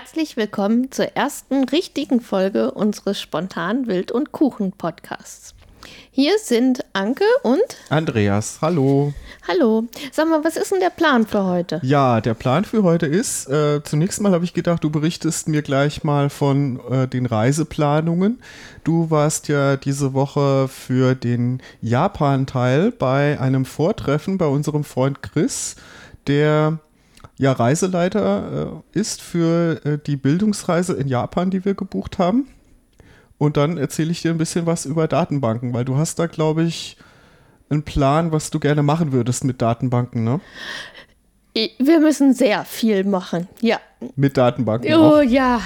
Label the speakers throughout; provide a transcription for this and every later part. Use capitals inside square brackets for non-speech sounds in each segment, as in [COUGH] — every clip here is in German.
Speaker 1: Herzlich willkommen zur ersten richtigen Folge unseres Spontan Wild und Kuchen Podcasts. Hier sind Anke und
Speaker 2: Andreas. Hallo.
Speaker 1: Hallo. Sag mal, was ist denn der Plan für heute?
Speaker 2: Ja, der Plan für heute ist, äh, zunächst mal habe ich gedacht, du berichtest mir gleich mal von äh, den Reiseplanungen. Du warst ja diese Woche für den Japan-Teil bei einem Vortreffen bei unserem Freund Chris, der ja Reiseleiter äh, ist für äh, die Bildungsreise in Japan, die wir gebucht haben. Und dann erzähle ich dir ein bisschen was über Datenbanken, weil du hast da, glaube ich, einen Plan, was du gerne machen würdest mit Datenbanken, ne?
Speaker 1: Wir müssen sehr viel machen, ja.
Speaker 2: Mit Datenbanken.
Speaker 1: Oh auch. ja,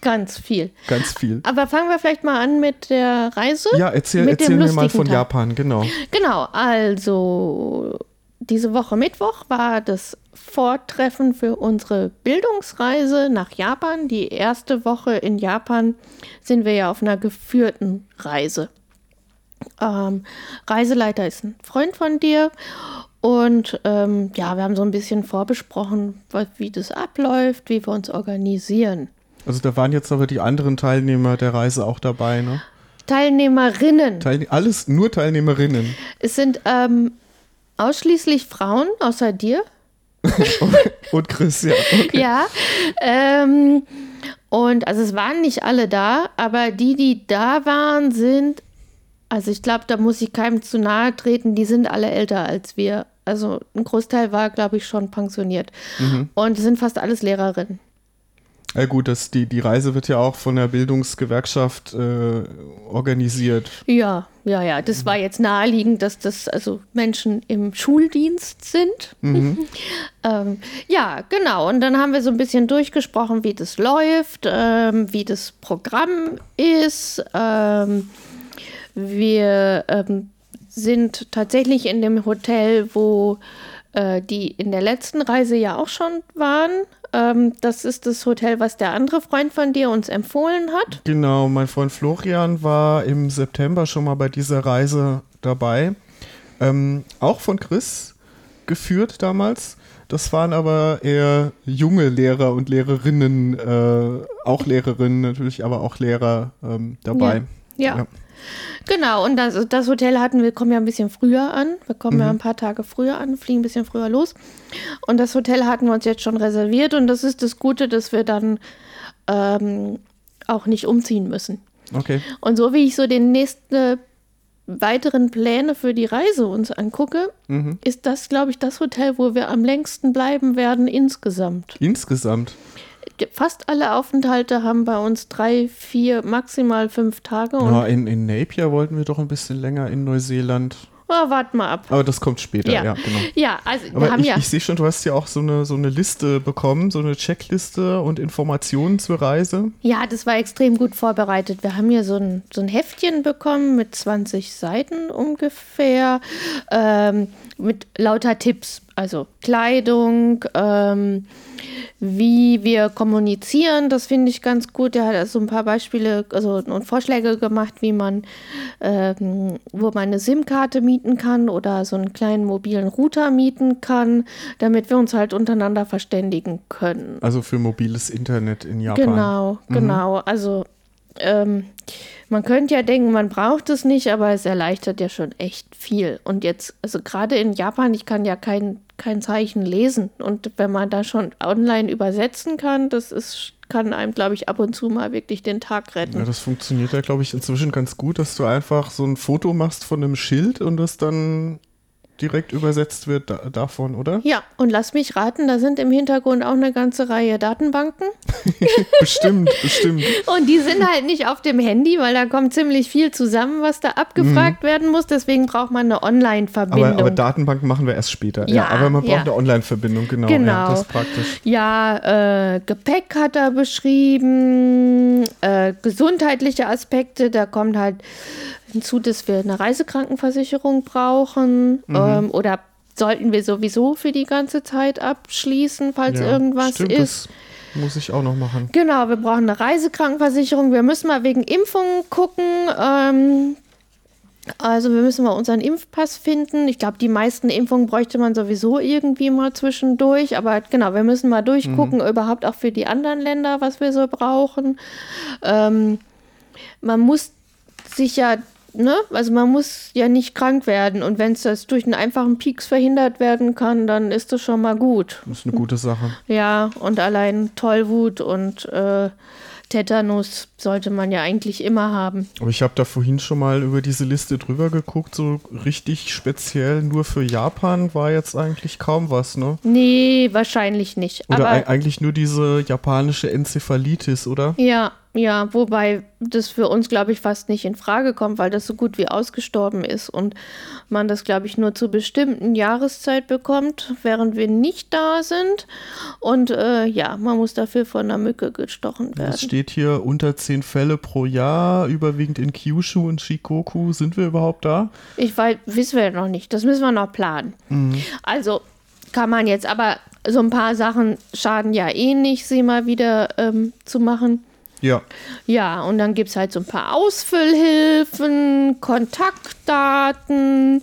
Speaker 1: ganz viel.
Speaker 2: Ganz viel.
Speaker 1: Aber fangen wir vielleicht mal an mit der Reise.
Speaker 2: Ja, erzähl, erzähl mir mal von Tag. Japan, genau.
Speaker 1: Genau, also diese Woche Mittwoch war das Vortreffen für unsere Bildungsreise nach Japan. Die erste Woche in Japan sind wir ja auf einer geführten Reise. Ähm, Reiseleiter ist ein Freund von dir und ähm, ja, wir haben so ein bisschen vorbesprochen, wie das abläuft, wie wir uns organisieren.
Speaker 2: Also da waren jetzt aber die anderen Teilnehmer der Reise auch dabei, ne?
Speaker 1: Teilnehmerinnen.
Speaker 2: Teilne alles nur Teilnehmerinnen.
Speaker 1: Es sind ähm, ausschließlich Frauen, außer dir. [LAUGHS]
Speaker 2: und Chris, ja. Okay.
Speaker 1: Ja. Ähm, und also es waren nicht alle da, aber die, die da waren, sind, also ich glaube, da muss ich keinem zu nahe treten, die sind alle älter als wir. Also ein Großteil war, glaube ich, schon pensioniert. Mhm. Und sind fast alles Lehrerinnen.
Speaker 2: Ja gut, das, die, die Reise wird ja auch von der Bildungsgewerkschaft äh, organisiert.
Speaker 1: Ja, ja, ja. Das war jetzt naheliegend, dass das also Menschen im Schuldienst sind. Mhm. [LAUGHS] ähm, ja, genau. Und dann haben wir so ein bisschen durchgesprochen, wie das läuft, ähm, wie das Programm ist. Ähm, wir ähm, sind tatsächlich in dem Hotel, wo äh, die in der letzten Reise ja auch schon waren. Ähm, das ist das Hotel, was der andere Freund von dir uns empfohlen hat.
Speaker 2: Genau, mein Freund Florian war im September schon mal bei dieser Reise dabei. Ähm, auch von Chris geführt damals. Das waren aber eher junge Lehrer und Lehrerinnen, äh, auch Lehrerinnen natürlich, aber auch Lehrer ähm, dabei.
Speaker 1: ja. ja. ja. Genau, und das, das, Hotel hatten wir, kommen ja ein bisschen früher an. Wir kommen mhm. ja ein paar Tage früher an, fliegen ein bisschen früher los. Und das Hotel hatten wir uns jetzt schon reserviert und das ist das Gute, dass wir dann ähm, auch nicht umziehen müssen.
Speaker 2: Okay.
Speaker 1: Und so wie ich so den nächsten weiteren Pläne für die Reise uns angucke, mhm. ist das, glaube ich, das Hotel, wo wir am längsten bleiben werden insgesamt.
Speaker 2: Insgesamt?
Speaker 1: Fast alle Aufenthalte haben bei uns drei, vier, maximal fünf Tage.
Speaker 2: ja, in, in Napier wollten wir doch ein bisschen länger in Neuseeland.
Speaker 1: Oh, warte mal ab.
Speaker 2: Aber das kommt später, ja, ja genau.
Speaker 1: Ja, also
Speaker 2: Aber wir haben ich, ja. Ich sehe schon, du hast ja auch so eine, so eine Liste bekommen, so eine Checkliste und Informationen zur Reise.
Speaker 1: Ja, das war extrem gut vorbereitet. Wir haben hier so ein, so ein Heftchen bekommen mit 20 Seiten ungefähr, ähm, mit lauter Tipps. Also Kleidung, ähm, wie wir kommunizieren, das finde ich ganz gut. Er hat also ein paar Beispiele also, und Vorschläge gemacht, wie man, ähm, wo man eine SIM-Karte mieten kann oder so einen kleinen mobilen Router mieten kann, damit wir uns halt untereinander verständigen können.
Speaker 2: Also für mobiles Internet in Japan.
Speaker 1: Genau, mhm. genau. Also ähm, man könnte ja denken, man braucht es nicht, aber es erleichtert ja schon echt viel. Und jetzt, also gerade in Japan, ich kann ja kein kein Zeichen lesen. Und wenn man da schon online übersetzen kann, das ist, kann einem, glaube ich, ab und zu mal wirklich den Tag retten.
Speaker 2: Ja, das funktioniert ja, glaube ich, inzwischen ganz gut, dass du einfach so ein Foto machst von einem Schild und das dann direkt übersetzt wird da, davon, oder?
Speaker 1: Ja, und lass mich raten, da sind im Hintergrund auch eine ganze Reihe Datenbanken. [LAUGHS]
Speaker 2: bestimmt, bestimmt.
Speaker 1: Und die sind halt nicht auf dem Handy, weil da kommt ziemlich viel zusammen, was da abgefragt mhm. werden muss. Deswegen braucht man eine Online-Verbindung.
Speaker 2: Aber, aber, Datenbanken machen wir erst später. Ja, ja aber man braucht ja. eine Online-Verbindung, genau.
Speaker 1: genau.
Speaker 2: Ja, das ist praktisch.
Speaker 1: Ja, äh, Gepäck hat er beschrieben, äh, gesundheitliche Aspekte, da kommt halt hinzu, dass wir eine Reisekrankenversicherung brauchen mhm. ähm, oder sollten wir sowieso für die ganze Zeit abschließen, falls ja, irgendwas stimmt, ist.
Speaker 2: Muss ich auch noch machen.
Speaker 1: Genau, wir brauchen eine Reisekrankenversicherung. Wir müssen mal wegen Impfungen gucken. Ähm, Also wir müssen mal unseren Impfpass finden. Ich glaube, die meisten Impfungen bräuchte man sowieso irgendwie mal zwischendurch. Aber genau, wir müssen mal durchgucken, mhm. überhaupt auch für die anderen Länder, was wir so brauchen. Ähm, man muss sich ja, ne, also man muss ja nicht krank werden. Und wenn es das durch einen einfachen Pieks verhindert werden kann, dann ist das schon mal gut.
Speaker 2: Das ist eine gute Sache.
Speaker 1: Ja, und allein Tollwut und äh, Tetanus sollte man ja eigentlich immer haben.
Speaker 2: Aber ich habe da vorhin schon mal über diese Liste drüber geguckt, so richtig speziell nur für Japan war jetzt eigentlich kaum was, ne?
Speaker 1: Nee, wahrscheinlich nicht.
Speaker 2: Oder eigentlich nur diese japanische Enzephalitis, oder?
Speaker 1: Ja, ja, wobei das für uns, glaube ich, fast nicht in Frage kommt, weil das so gut wie ausgestorben ist und man das, glaube ich, nur zur bestimmten Jahreszeit bekommt, während wir nicht da sind. Und äh, ja, man muss dafür von einer Mücke gestochen werden.
Speaker 2: Es steht hier unter zehn Fälle pro Jahr, überwiegend in Kyushu und Shikoku. Sind wir überhaupt da?
Speaker 1: Ich weiß, wissen wir noch nicht. Das müssen wir noch planen. Mhm. Also kann man jetzt, aber so ein paar Sachen schaden ja eh nicht, sie mal wieder ähm, zu machen.
Speaker 2: Ja.
Speaker 1: Ja, und dann gibt es halt so ein paar Ausfüllhilfen, Kontaktdaten,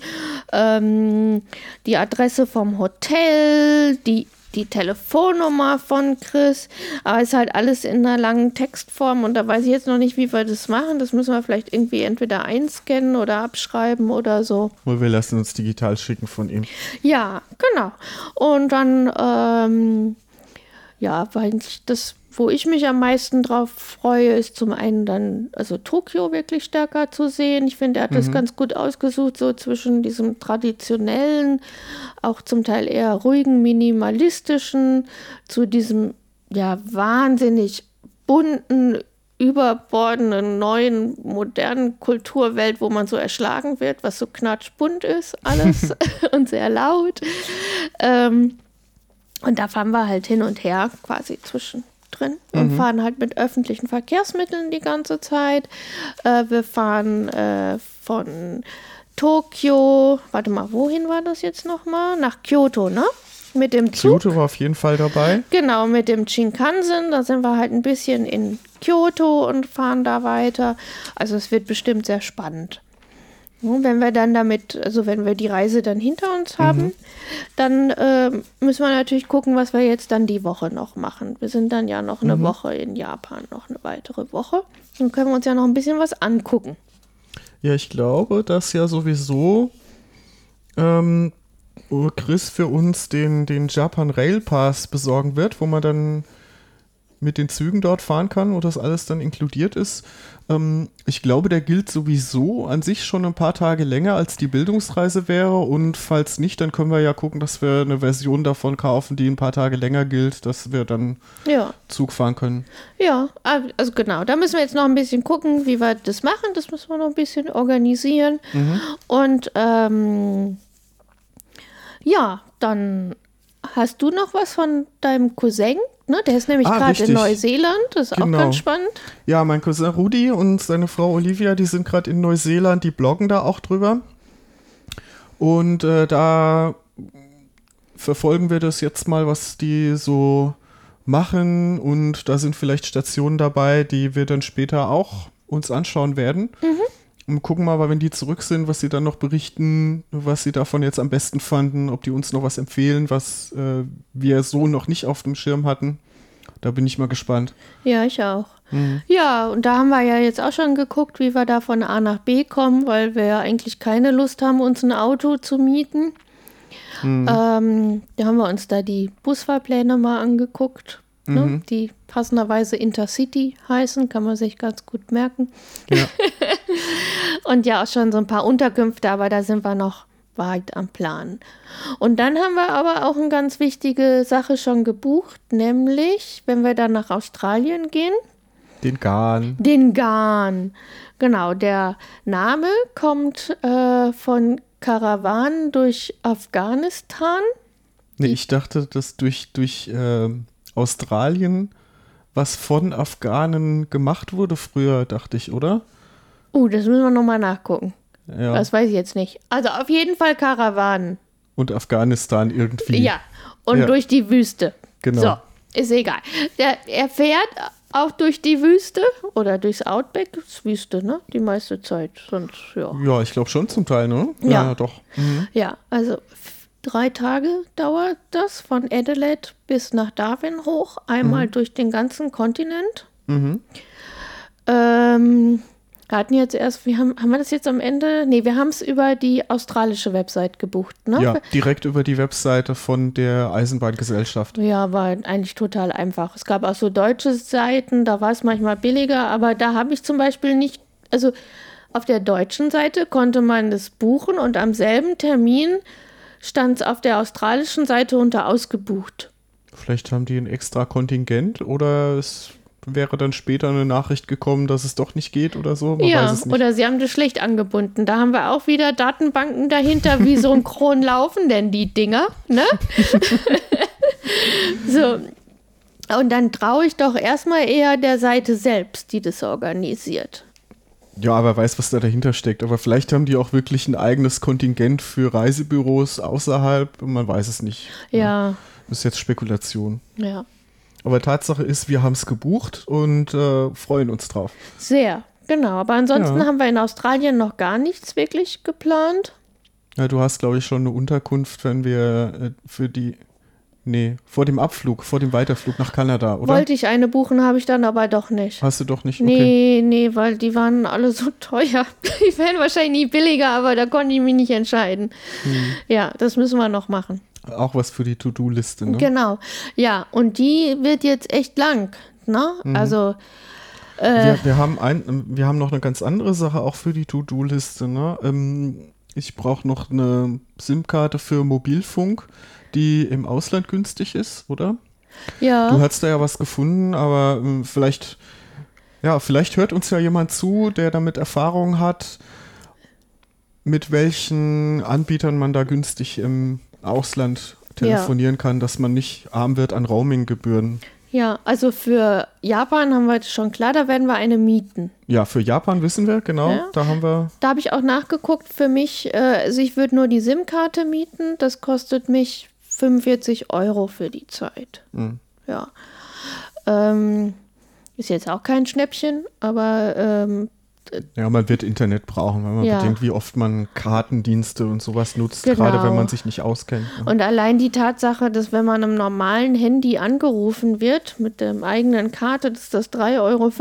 Speaker 1: ähm, die Adresse vom Hotel, die, die Telefonnummer von Chris. Aber es ist halt alles in einer langen Textform und da weiß ich jetzt noch nicht, wie wir das machen. Das müssen wir vielleicht irgendwie entweder einscannen oder abschreiben oder so.
Speaker 2: Oder wir lassen uns digital schicken von ihm.
Speaker 1: Ja, genau. Und dann, ähm, ja, weil ich das wo ich mich am meisten drauf freue, ist zum einen dann, also Tokio wirklich stärker zu sehen. Ich finde, er hat mhm. das ganz gut ausgesucht, so zwischen diesem traditionellen, auch zum Teil eher ruhigen, minimalistischen, zu diesem ja wahnsinnig bunten, überbordenden, neuen, modernen Kulturwelt, wo man so erschlagen wird, was so knatschbunt ist, alles [LAUGHS] und sehr laut. Ähm, und da fahren wir halt hin und her quasi zwischen drin und mhm. fahren halt mit öffentlichen Verkehrsmitteln die ganze Zeit. Äh, wir fahren äh, von Tokio, warte mal, wohin war das jetzt nochmal? Nach Kyoto, ne? Mit dem Zug.
Speaker 2: Kyoto war auf jeden Fall dabei.
Speaker 1: Genau, mit dem Shinkansen. Da sind wir halt ein bisschen in Kyoto und fahren da weiter. Also es wird bestimmt sehr spannend. Wenn wir dann damit, also wenn wir die Reise dann hinter uns haben, mhm. dann äh, müssen wir natürlich gucken, was wir jetzt dann die Woche noch machen. Wir sind dann ja noch eine mhm. Woche in Japan, noch eine weitere Woche. Dann können wir uns ja noch ein bisschen was angucken.
Speaker 2: Ja, ich glaube, dass ja sowieso ähm, Chris für uns den, den Japan Rail Pass besorgen wird, wo man dann mit den Zügen dort fahren kann, wo das alles dann inkludiert ist. Ähm, ich glaube, der gilt sowieso an sich schon ein paar Tage länger, als die Bildungsreise wäre. Und falls nicht, dann können wir ja gucken, dass wir eine Version davon kaufen, die ein paar Tage länger gilt, dass wir dann ja. Zug fahren können.
Speaker 1: Ja, also genau. Da müssen wir jetzt noch ein bisschen gucken, wie wir das machen. Das müssen wir noch ein bisschen organisieren. Mhm. Und ähm, ja, dann hast du noch was von deinem Cousin? Ne? Der ist nämlich ah, gerade in Neuseeland, das ist genau. auch ganz spannend.
Speaker 2: Ja, mein Cousin Rudi und seine Frau Olivia, die sind gerade in Neuseeland, die bloggen da auch drüber. Und äh, da verfolgen wir das jetzt mal, was die so machen. Und da sind vielleicht Stationen dabei, die wir dann später auch uns anschauen werden. Mhm. Und gucken mal, wenn die zurück sind, was sie dann noch berichten, was sie davon jetzt am besten fanden, ob die uns noch was empfehlen, was äh, wir so noch nicht auf dem Schirm hatten. Da bin ich mal gespannt.
Speaker 1: Ja, ich auch. Mhm. Ja, und da haben wir ja jetzt auch schon geguckt, wie wir da von A nach B kommen, weil wir ja eigentlich keine Lust haben, uns ein Auto zu mieten. Mhm. Ähm, da haben wir uns da die Busfahrpläne mal angeguckt. Ne, mhm. die passenderweise Intercity heißen, kann man sich ganz gut merken. Ja. [LAUGHS] und ja auch schon so ein paar Unterkünfte, aber da sind wir noch weit am Plan. Und dann haben wir aber auch eine ganz wichtige Sache schon gebucht, nämlich wenn wir dann nach Australien gehen.
Speaker 2: Den Garn.
Speaker 1: Den Garn. Genau, der Name kommt äh, von Karawanen durch Afghanistan.
Speaker 2: Nee, ich dachte, dass durch, durch äh, Australien was von Afghanen gemacht wurde früher, dachte ich, oder?
Speaker 1: Uh, das müssen wir nochmal nachgucken. Ja. Das weiß ich jetzt nicht. Also auf jeden Fall Karawanen.
Speaker 2: Und Afghanistan irgendwie.
Speaker 1: Ja, und
Speaker 2: ja.
Speaker 1: durch die Wüste.
Speaker 2: Genau.
Speaker 1: So, ist egal. Der, er fährt auch durch die Wüste oder durchs Outback. Das ist Wüste, ne? Die meiste Zeit. Sonst, ja.
Speaker 2: Ja, ich glaube schon zum Teil, ne?
Speaker 1: Ja.
Speaker 2: doch. Mhm.
Speaker 1: Ja, also drei Tage dauert das von Adelaide bis nach Darwin hoch. Einmal durch den ganzen Kontinent.
Speaker 2: Mhm.
Speaker 1: Ähm, wir hatten jetzt erst, wir haben, haben wir das jetzt am Ende? Nee, wir haben es über die australische Website gebucht, ne?
Speaker 2: Ja, direkt über die Webseite von der Eisenbahngesellschaft.
Speaker 1: Ja, war eigentlich total einfach. Es gab auch so deutsche Seiten, da war es manchmal billiger, aber da habe ich zum Beispiel nicht, also auf der deutschen Seite konnte man das buchen und am selben Termin stand es auf der australischen Seite unter ausgebucht.
Speaker 2: Vielleicht haben die ein extra Kontingent oder es wäre dann später eine Nachricht gekommen, dass es doch nicht geht oder so. Man weiß
Speaker 1: ja,
Speaker 2: es nicht.
Speaker 1: oder sie haben das schlecht angebunden. Da haben wir auch wieder Datenbanken dahinter. Wie synchron [LAUGHS] laufen denn die Dinger? Ne? [LAUGHS] so. Und dann traue ich doch erstmal eher der Seite selbst, die das organisiert.
Speaker 2: Ja, aber weiß, was da dahinter steckt. Aber vielleicht haben die auch wirklich ein eigenes Kontingent für Reisebüros außerhalb. Man weiß es nicht.
Speaker 1: Ja,
Speaker 2: Das ist jetzt Spekulation.
Speaker 1: ja.
Speaker 2: Aber Tatsache ist, wir haben es gebucht und äh, freuen uns drauf.
Speaker 1: Sehr, genau. Aber ansonsten
Speaker 2: Ja.
Speaker 1: haben wir in Australien noch gar nichts wirklich geplant.
Speaker 2: Ja, du hast, glaube ich, schon eine Unterkunft, wenn wir äh, für die. Nee, vor dem Abflug, vor dem Weiterflug nach Kanada, oder?
Speaker 1: Wollte ich eine buchen, habe ich dann aber doch nicht.
Speaker 2: Hast du doch nicht? Okay.
Speaker 1: Nee, nee, weil die waren alle so [LAUGHS] teuer. Die wären wahrscheinlich nie billiger, aber da konnte ich mich nicht entscheiden.
Speaker 2: Hm.
Speaker 1: Ja, das müssen wir noch machen.
Speaker 2: Auch was für die To-Do-Liste, ne?
Speaker 1: Genau. Ja, und die wird jetzt echt lang. Ne?
Speaker 2: Mhm.
Speaker 1: Also, äh,
Speaker 2: Wir, wir, haben ein, wir haben noch eine ganz andere Sache auch für die To-Do-Liste. Ne? Ähm, ich brauche noch eine SIM-Karte für Mobilfunk, die im Ausland günstig ist, oder?
Speaker 1: ja.
Speaker 2: Du hast da ja was gefunden, aber ähm, vielleicht, ja, vielleicht hört uns ja jemand zu, der damit Erfahrung hat, mit welchen Anbietern man da günstig im Ausland telefonieren kann, dass man nicht arm wird an Roaming-Gebühren.
Speaker 1: Ja, also für Japan haben wir jetzt schon klar, da werden wir eine mieten.
Speaker 2: Ja, für Japan wissen wir, genau.
Speaker 1: Ja.
Speaker 2: Da haben wir.
Speaker 1: Da habe ich auch nachgeguckt, für mich, äh, also ich würde nur die SIM-Karte mieten, das kostet mich 45 Euro für die Zeit.
Speaker 2: Mhm.
Speaker 1: Ja. Ähm, ist jetzt auch kein Schnäppchen, aber ähm,
Speaker 2: Ja, man wird Internet brauchen, wenn man
Speaker 1: Ja.
Speaker 2: bedenkt, wie oft man Kartendienste und sowas nutzt,
Speaker 1: Genau.
Speaker 2: gerade wenn man sich nicht auskennt. ne?
Speaker 1: Und allein die Tatsache, dass wenn man am normalen Handy angerufen wird mit der eigenen Karte, dass das 3,50 Euro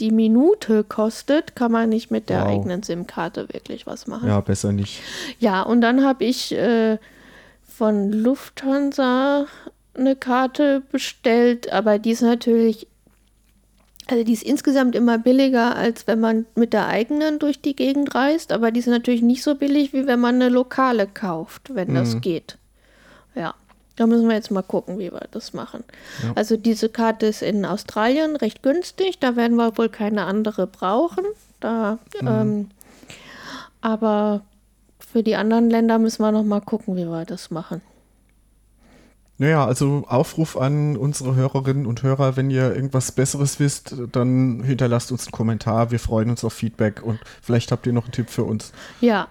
Speaker 1: die Minute kostet, kann man nicht mit der
Speaker 2: Wow.
Speaker 1: eigenen SIM-Karte wirklich was machen.
Speaker 2: Ja, besser nicht.
Speaker 1: Ja, und dann habe ich äh, von Lufthansa eine Karte bestellt, aber die ist natürlich, also die ist insgesamt immer billiger, als wenn man mit der eigenen durch die Gegend reist, aber die ist natürlich nicht so billig, wie wenn man eine lokale kauft, wenn das geht. Ja. Da müssen wir jetzt mal gucken, wie wir das machen.
Speaker 2: Ja.
Speaker 1: Also diese Karte ist in Australien recht günstig, da werden wir wohl keine andere brauchen. Da, ähm, aber für die anderen Länder müssen wir noch mal gucken, wie wir das machen.
Speaker 2: Naja, also Aufruf an unsere Hörerinnen und Hörer, wenn ihr irgendwas Besseres wisst, dann hinterlasst uns einen Kommentar. Wir freuen uns auf Feedback und vielleicht habt ihr noch einen Tipp für uns.
Speaker 1: Ja,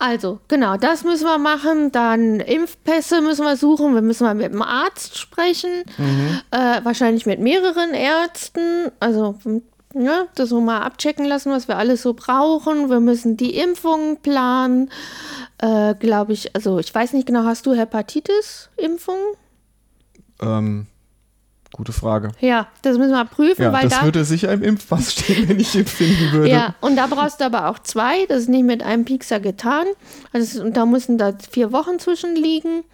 Speaker 1: also genau, das müssen wir machen. Dann Impfpässe müssen wir suchen. Wir müssen mal mit dem Arzt sprechen. Äh, wahrscheinlich mit mehreren Ärzten. Also ja, das wir mal abchecken lassen, was wir alles so brauchen. Wir müssen die Impfungen planen. Äh, Glaube ich, also ich weiß nicht genau, hast du Hepatitis-Impfung?
Speaker 2: Ähm, gute Frage.
Speaker 1: Ja, das müssen wir prüfen,
Speaker 2: Ja,
Speaker 1: weil
Speaker 2: das
Speaker 1: da.
Speaker 2: würde sicher im Impfpass [LAUGHS] stehen, wenn ich empfinden würde.
Speaker 1: Ja, und da brauchst du aber auch zwei. Das ist nicht mit einem Piekser getan. Also, und da müssen da vier Wochen zwischen liegen.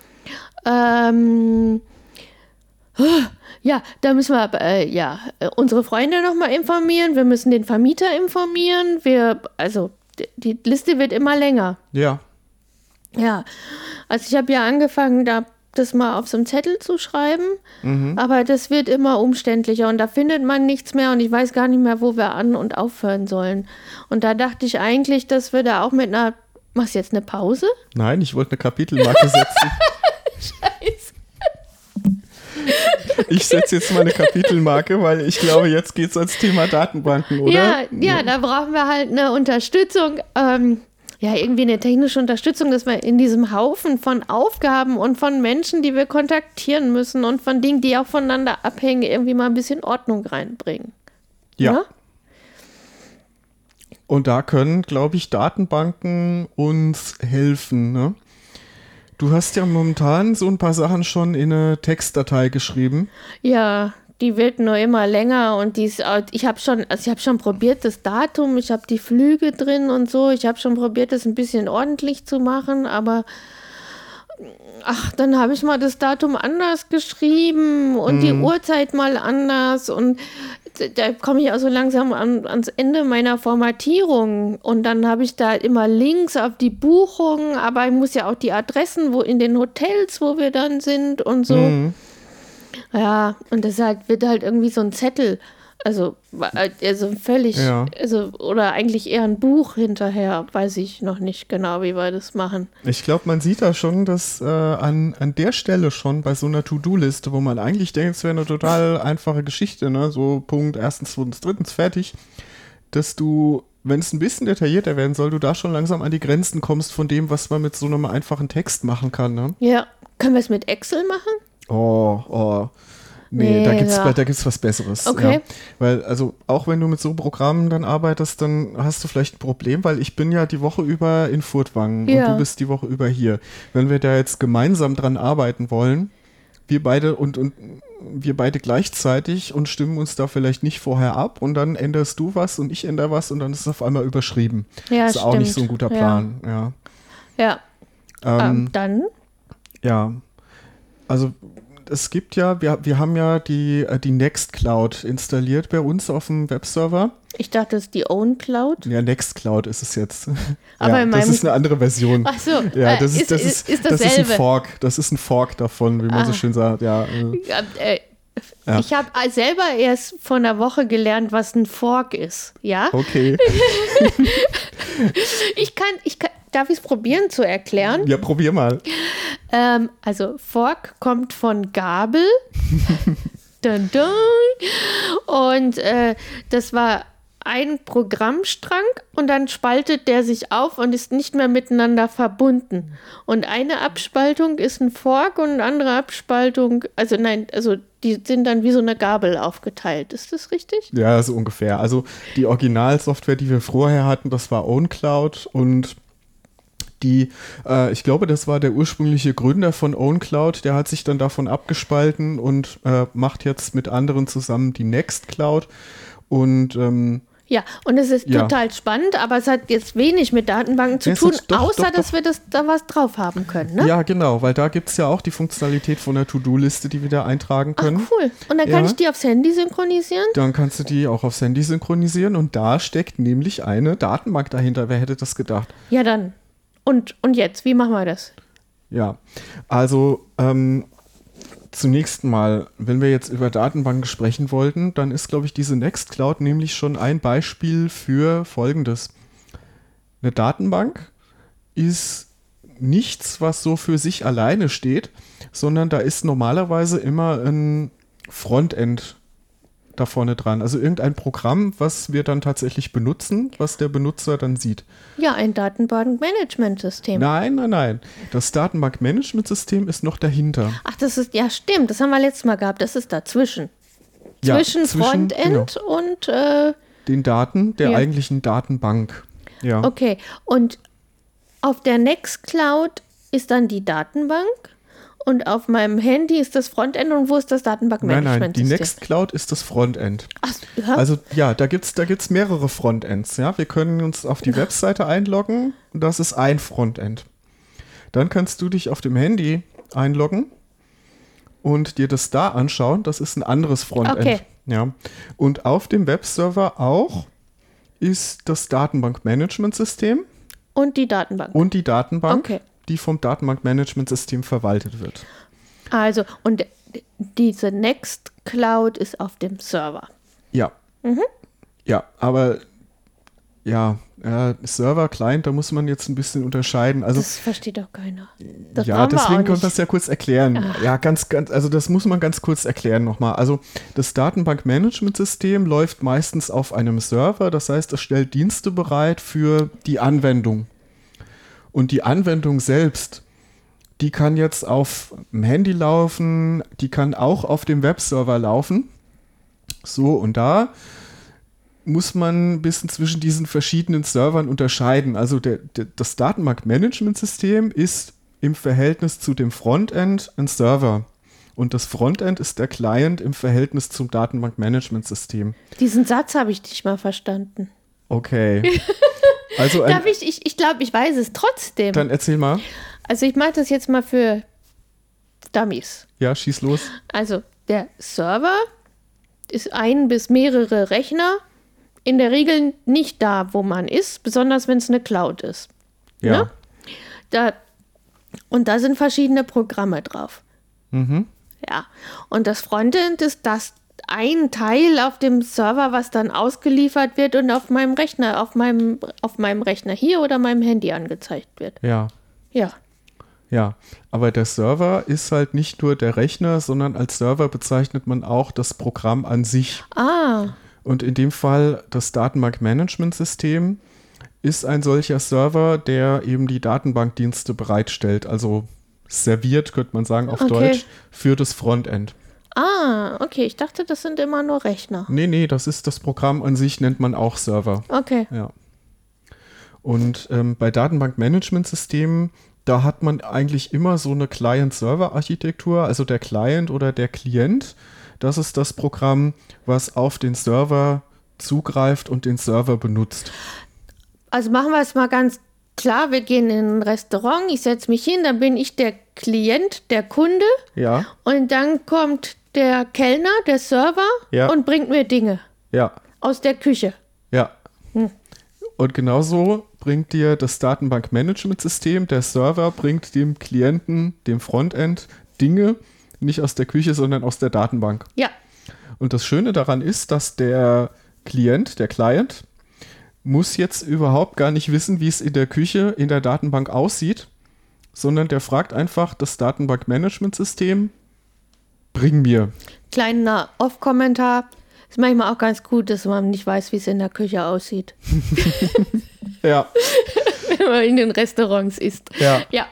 Speaker 1: Ähm, ja, da müssen wir äh, ja, äh, unsere Freunde nochmal informieren. Wir müssen den Vermieter informieren. Wir, also, die Liste wird immer länger.
Speaker 2: Ja,
Speaker 1: Ja, also ich habe ja angefangen, da das mal auf so einem Zettel zu schreiben, aber das wird immer umständlicher und da findet man nichts mehr und ich weiß gar nicht mehr, wo wir an und aufhören sollen. Und da dachte ich eigentlich, dass wir da auch mit einer, machst du jetzt eine Pause?
Speaker 2: nein, ich wollte eine Kapitelmarke setzen. [LAUGHS] Ich setze jetzt mal eine Kapitelmarke, weil ich glaube, jetzt geht es ans Thema Datenbanken, oder?
Speaker 1: Ja, ja, da brauchen wir halt eine Unterstützung. Ähm, ja, irgendwie eine technische Unterstützung, dass wir in diesem Haufen von Aufgaben und von Menschen, die wir kontaktieren müssen und von Dingen, die auch voneinander abhängen, irgendwie mal ein bisschen Ordnung reinbringen.
Speaker 2: Ja.
Speaker 1: Ne?
Speaker 2: Und da können, glaube ich, Datenbanken uns helfen. Ne? Du hast ja momentan so ein paar Sachen schon in eine Textdatei geschrieben.
Speaker 1: Ja, die wird nur immer länger und die ist, auch- ich habe schon, also ich habe schon probiert das Datum, ich habe die Flüge drin und so, ich habe schon probiert das ein bisschen ordentlich zu machen, aber ach, dann habe ich mal das Datum anders geschrieben und die Uhrzeit mal anders und da komme ich auch so langsam an, ans Ende meiner Formatierung und dann habe ich da immer Links auf die Buchung, aber ich muss ja auch die Adressen, wo in den Hotels, wo wir dann sind und so.
Speaker 2: Mhm.
Speaker 1: Ja, und deshalb wird halt irgendwie so ein Zettel, also, also völlig,
Speaker 2: Ja.
Speaker 1: also, oder eigentlich eher ein Buch hinterher, weiß ich noch nicht genau, wie wir das machen.
Speaker 2: Ich glaube, man sieht da schon, dass äh, an, an der Stelle schon bei so einer To-Do-Liste, wo man eigentlich denkt, es wäre eine total einfache Geschichte, ne? so Punkt, erstens, zweitens, drittens, fertig, dass du, wenn es ein bisschen detaillierter werden soll, du da schon langsam an die Grenzen kommst von dem, was man mit so einem einfachen Text machen kann. Ne?
Speaker 1: Ja, können wir es mit Excel machen?
Speaker 2: Oh, oh. Nee,
Speaker 1: Nee,
Speaker 2: da gibt's
Speaker 1: ja.
Speaker 2: da gibt's was Besseres.
Speaker 1: Okay.
Speaker 2: Ja. Weil, also, auch wenn du mit so Programmen dann arbeitest, dann hast du vielleicht ein Problem, weil ich bin ja die Woche über in Furtwangen
Speaker 1: Ja.
Speaker 2: und du bist die Woche über hier. Wenn wir da jetzt gemeinsam dran arbeiten wollen, wir beide und, und wir beide gleichzeitig und stimmen uns da vielleicht nicht vorher ab und dann änderst du was und ich ändere was und dann ist es auf einmal überschrieben.
Speaker 1: Ja,
Speaker 2: ist auch nicht
Speaker 1: stimmt.
Speaker 2: so ein guter. Plan. Ja.
Speaker 1: Ja,
Speaker 2: Ähm,
Speaker 1: ähm, dann,
Speaker 2: Ja, also es gibt ja, wir, wir haben ja die, äh, die Nextcloud installiert bei uns auf dem Webserver.
Speaker 1: ich dachte, das ist die Own Cloud.
Speaker 2: Ja, Nextcloud ist es jetzt. [LAUGHS]
Speaker 1: Aber
Speaker 2: ja,
Speaker 1: in
Speaker 2: das ist eine andere Version.
Speaker 1: Ach so,
Speaker 2: Ja,
Speaker 1: äh,
Speaker 2: das ist,
Speaker 1: ist-
Speaker 2: das
Speaker 1: ist-
Speaker 2: ist, das ist ein. Fork. Das ist ein Fork davon, wie man so
Speaker 1: Ah.
Speaker 2: schön sagt. Ja, äh,
Speaker 1: Ja, äh,
Speaker 2: Ja.
Speaker 1: Ich habe selber erst vor einer Woche gelernt, was ein Fork ist. Ja,
Speaker 2: okay. [LAUGHS]
Speaker 1: ich kann, ich kann, darf ich es probieren zu erklären?
Speaker 2: Ja, probier mal.
Speaker 1: Ähm, also Fork kommt von Gabel. [LAUGHS] dun, dun. Und äh, das war ein Programmstrang und dann spaltet der sich auf und ist nicht mehr miteinander verbunden. Und eine Abspaltung ist ein Fork und eine andere Abspaltung, also nein, also die sind dann wie so eine Gabel aufgeteilt. Ist das richtig?
Speaker 2: Ja, so ungefähr. Also die Originalsoftware, die wir vorher hatten, das war OwnCloud und die, äh, ich glaube, das war der ursprüngliche Gründer von OwnCloud, der hat sich dann davon abgespalten und äh, macht jetzt mit anderen zusammen die Nextcloud. Und ähm,
Speaker 1: Ja, und es ist
Speaker 2: Ja.
Speaker 1: total spannend, aber es hat jetzt wenig mit Datenbanken zu
Speaker 2: es
Speaker 1: tun,
Speaker 2: doch,
Speaker 1: außer
Speaker 2: doch,
Speaker 1: dass
Speaker 2: doch.
Speaker 1: wir das, da was drauf haben können. Ne?
Speaker 2: ja, genau, weil da gibt es ja auch die Funktionalität von der To-Do-Liste, die wir da eintragen
Speaker 1: Ach,
Speaker 2: können.
Speaker 1: cool. Und dann kann
Speaker 2: Ja.
Speaker 1: ich die aufs Handy synchronisieren?
Speaker 2: Dann kannst du die auch aufs Handy synchronisieren und da steckt nämlich eine Datenbank dahinter. Wer hätte das gedacht?
Speaker 1: Ja, dann. Und, und jetzt, wie machen wir das?
Speaker 2: Ja, also ähm, zunächst mal, wenn wir jetzt über Datenbanken sprechen wollten, dann ist, glaube ich, diese Nextcloud nämlich schon ein Beispiel für Folgendes. Eine Datenbank ist nichts, was so für sich alleine steht, sondern da ist normalerweise immer ein Frontend da vorne dran. Also irgendein Programm, was wir dann tatsächlich benutzen, was der Benutzer dann sieht.
Speaker 1: Ja, ein Datenbankmanagementsystem.
Speaker 2: Nein, nein, nein. Das Datenbankmanagementsystem ist noch dahinter.
Speaker 1: Ach, das ist, ja, stimmt, das haben wir letztes Mal gehabt. Das ist dazwischen.
Speaker 2: Ja,
Speaker 1: zwischen, Frontend
Speaker 2: genau,
Speaker 1: und, äh,
Speaker 2: den Daten der
Speaker 1: Ja.
Speaker 2: eigentlichen Datenbank. Ja.
Speaker 1: okay. Und auf der Nextcloud ist dann die Datenbank und auf meinem Handy ist das Frontend und wo ist das
Speaker 2: Nein, nein, die? Nextcloud ist das Frontend.
Speaker 1: Ach, ja.
Speaker 2: Also ja, da gibt es da gibt's mehrere Frontends. Ja? Wir können uns auf die Webseite einloggen und das ist ein Frontend. Dann kannst du dich auf dem Handy einloggen und dir das da anschauen. Das ist ein anderes Frontend.
Speaker 1: Okay.
Speaker 2: Ja. Und auf dem Webserver auch ist das Datenbankmanagementsystem
Speaker 1: und die Datenbank.
Speaker 2: und die Datenbank,
Speaker 1: Okay.
Speaker 2: Die vom Datenbankmanagementsystem verwaltet wird.
Speaker 1: Also, und diese Nextcloud ist auf dem Server.
Speaker 2: Ja.
Speaker 1: Mhm.
Speaker 2: Ja, aber ja, äh, Server, Client, da muss man jetzt ein bisschen unterscheiden. Also
Speaker 1: Das versteht doch keiner. Das
Speaker 2: ja, deswegen können wir das ja kurz erklären. Ja, ganz, ganz, also das muss man ganz kurz erklären nochmal. Also das Datenbankmanagementsystem läuft meistens auf einem Server, das heißt, es stellt Dienste bereit für die Anwendung. Und die Anwendung selbst, die kann jetzt auf dem Handy laufen, die kann auch auf dem Webserver laufen. So, und da muss man ein bisschen zwischen diesen verschiedenen Servern unterscheiden. Also der, der, das Datenbankmanagementsystem ist im Verhältnis zu dem Frontend ein Server. Und das Frontend ist der Client im Verhältnis zum Datenbankmanagementsystem.
Speaker 1: Diesen Satz habe ich nicht mal verstanden.
Speaker 2: Okay. [LAUGHS] Also ein,
Speaker 1: Darf ich, ich, ich glaube, ich weiß es trotzdem.
Speaker 2: dann erzähl mal.
Speaker 1: Also ich mache das jetzt mal für Dummies.
Speaker 2: Ja, schieß los.
Speaker 1: Also der Server ist ein bis mehrere Rechner, in der Regel nicht da, wo man ist, besonders wenn es eine Cloud ist.
Speaker 2: Ja.
Speaker 1: Ne? Da, und da sind verschiedene Programme drauf.
Speaker 2: Mhm.
Speaker 1: Ja. Und das Frontend ist das ein Teil auf dem Server, was dann ausgeliefert wird und auf meinem Rechner, auf meinem, auf meinem Rechner hier oder meinem Handy angezeigt wird.
Speaker 2: Ja.
Speaker 1: Ja.
Speaker 2: Ja, aber der Server ist halt nicht nur der Rechner, sondern als Server bezeichnet man auch das Programm an sich.
Speaker 1: Ah,
Speaker 2: Und in dem Fall das Datenbankmanagementsystem ist ein solcher Server, der eben die Datenbankdienste bereitstellt, also serviert, könnte man sagen auf
Speaker 1: Okay.
Speaker 2: Deutsch, für das Frontend.
Speaker 1: Ah, okay. Ich dachte, das sind immer nur Rechner.
Speaker 2: Nee, nee, das ist das Programm an sich, nennt man auch Server.
Speaker 1: Okay.
Speaker 2: Ja. Und ähm, bei Datenbankmanagementsystemen, da hat man eigentlich immer so eine Client-Server-Architektur, also der Client oder der Klient. Das ist das Programm, was auf den Server zugreift und den Server benutzt.
Speaker 1: Also machen wir es mal ganz klar. Wir gehen in ein Restaurant. Ich setze mich hin, dann bin ich der Klient, der Kunde.
Speaker 2: Ja,
Speaker 1: Und dann kommt der Kellner, der Server
Speaker 2: Ja.
Speaker 1: und bringt mir Dinge
Speaker 2: ja,
Speaker 1: aus der Küche.
Speaker 2: ja.
Speaker 1: Hm.
Speaker 2: Und genauso bringt dir das Datenbankmanagementsystem, der Server bringt dem Klienten, dem Frontend, Dinge nicht aus der Küche, sondern aus der Datenbank.
Speaker 1: Ja.
Speaker 2: Und das Schöne daran ist, dass der Klient, der Client, muss jetzt überhaupt gar nicht wissen, wie es in der Küche, in der Datenbank aussieht, sondern der fragt einfach das Datenbankmanagementsystem, bring mir.
Speaker 1: Kleiner Off-Kommentar. Ist manchmal auch ganz gut, dass man nicht weiß, wie es in der Küche aussieht, [LAUGHS]
Speaker 2: Ja, [LAUGHS]
Speaker 1: wenn man in den Restaurants isst.
Speaker 2: ja.
Speaker 1: Ja.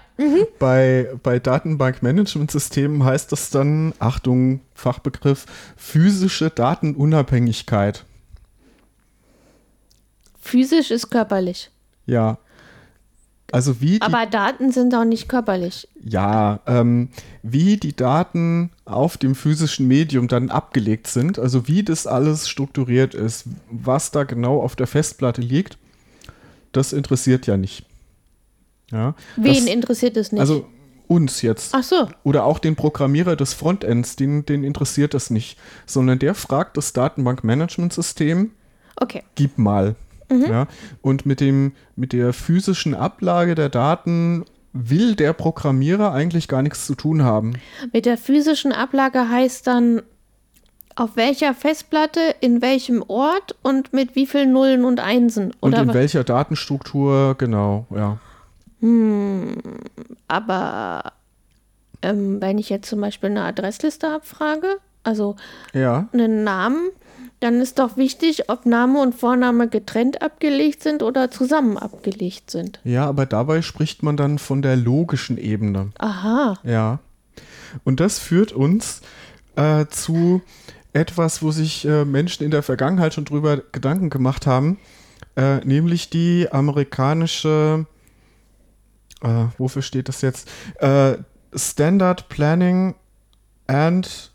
Speaker 2: Bei, bei Datenbankmanagementsystemen heißt das dann, Achtung, Fachbegriff, physische Datenunabhängigkeit.
Speaker 1: Physisch ist körperlich.
Speaker 2: Ja. Also wie
Speaker 1: Aber Daten sind auch nicht körperlich.
Speaker 2: Ja, ähm, wie die Daten auf dem physischen Medium dann abgelegt sind, also wie das alles strukturiert ist, was da genau auf der Festplatte liegt, das interessiert ja nicht. Ja,
Speaker 1: Wen
Speaker 2: das,
Speaker 1: interessiert es nicht?
Speaker 2: also uns jetzt.
Speaker 1: Ach so.
Speaker 2: Oder auch den Programmierer des Frontends, den, den interessiert das nicht, sondern der fragt das Datenbankmanagementsystem,
Speaker 1: Okay.
Speaker 2: gib mal. Ja, und mit, dem, mit der physischen Ablage der Daten will der Programmierer eigentlich gar nichts zu tun haben.
Speaker 1: Mit der physischen Ablage heißt dann, auf welcher Festplatte, in welchem Ort und mit wie vielen Nullen und Einsen.
Speaker 2: Und
Speaker 1: Oder
Speaker 2: in
Speaker 1: wa-
Speaker 2: welcher Datenstruktur, genau, ja.
Speaker 1: aber ähm, wenn ich jetzt zum Beispiel eine Adressliste abfrage, also
Speaker 2: Ja,
Speaker 1: einen Namen, dann ist doch wichtig, ob Name und Vorname getrennt abgelegt sind oder zusammen abgelegt sind.
Speaker 2: ja, aber dabei spricht man dann von der logischen Ebene.
Speaker 1: Aha.
Speaker 2: Ja. Und das führt uns äh, zu etwas, wo sich äh, Menschen in der Vergangenheit schon drüber Gedanken gemacht haben, äh, nämlich die amerikanische, äh, wofür steht das jetzt? Äh, Standard Planning and,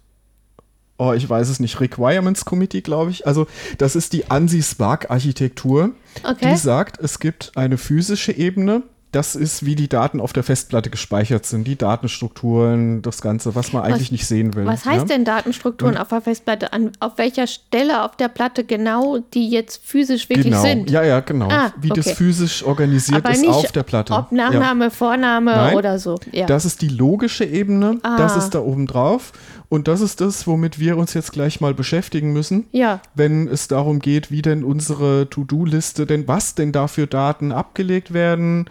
Speaker 2: oh, ich weiß es nicht, Requirements Committee, glaube ich. Also das ist die ANSI-Spark-Architektur.
Speaker 1: Okay.
Speaker 2: Die sagt, es gibt eine physische Ebene. Das ist, wie die Daten auf der Festplatte gespeichert sind, die Datenstrukturen, das Ganze, was man eigentlich nicht sehen will.
Speaker 1: Was heißt
Speaker 2: ja?
Speaker 1: denn Datenstrukturen auf der Festplatte? An, auf welcher Stelle auf der Platte genau, die jetzt physisch wirklich
Speaker 2: Genau,
Speaker 1: sind?
Speaker 2: ja, ja, genau.
Speaker 1: Ah,
Speaker 2: wie das
Speaker 1: okay.
Speaker 2: physisch organisiert
Speaker 1: Aber
Speaker 2: ist auf der Platte.
Speaker 1: ob Nachname, Vorname
Speaker 2: Nein.
Speaker 1: oder so. Ja.
Speaker 2: Ja. Das ist die logische Ebene,
Speaker 1: Ah.
Speaker 2: das ist da oben drauf. Und das ist das, womit wir uns jetzt gleich mal beschäftigen müssen.
Speaker 1: ja.
Speaker 2: wenn es darum geht, wie denn unsere To-Do-Liste, denn was denn da für Daten abgelegt werden,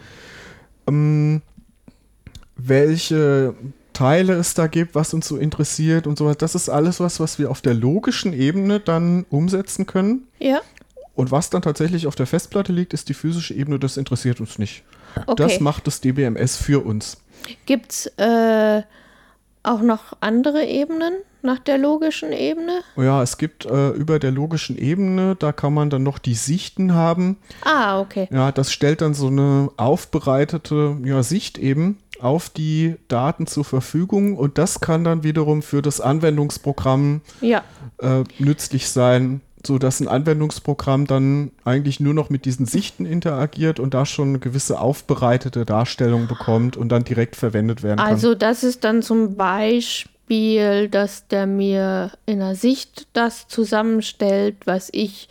Speaker 2: ähm, welche Teile es da gibt, was uns so interessiert und sowas. Das ist alles was, was wir auf der logischen Ebene dann umsetzen können.
Speaker 1: Ja.
Speaker 2: Und was dann tatsächlich auf der Festplatte liegt, ist die physische Ebene, das interessiert uns nicht.
Speaker 1: Okay.
Speaker 2: Das macht das DBMS für uns.
Speaker 1: Gibt es äh, auch noch andere Ebenen nach der logischen Ebene?
Speaker 2: Ja, es gibt äh, über der logischen Ebene, da kann man dann noch die Sichten haben.
Speaker 1: Ah, okay.
Speaker 2: Ja, das stellt dann so eine aufbereitete ja, Sicht eben auf die Daten zur Verfügung und das kann dann wiederum für das Anwendungsprogramm
Speaker 1: Ja.
Speaker 2: äh, nützlich sein, so dass ein Anwendungsprogramm dann eigentlich nur noch mit diesen Sichten interagiert und da schon eine gewisse aufbereitete Darstellung bekommt und dann direkt verwendet werden kann.
Speaker 1: Also das ist dann zum Beispiel, dass der mir in der Sicht das zusammenstellt, was ich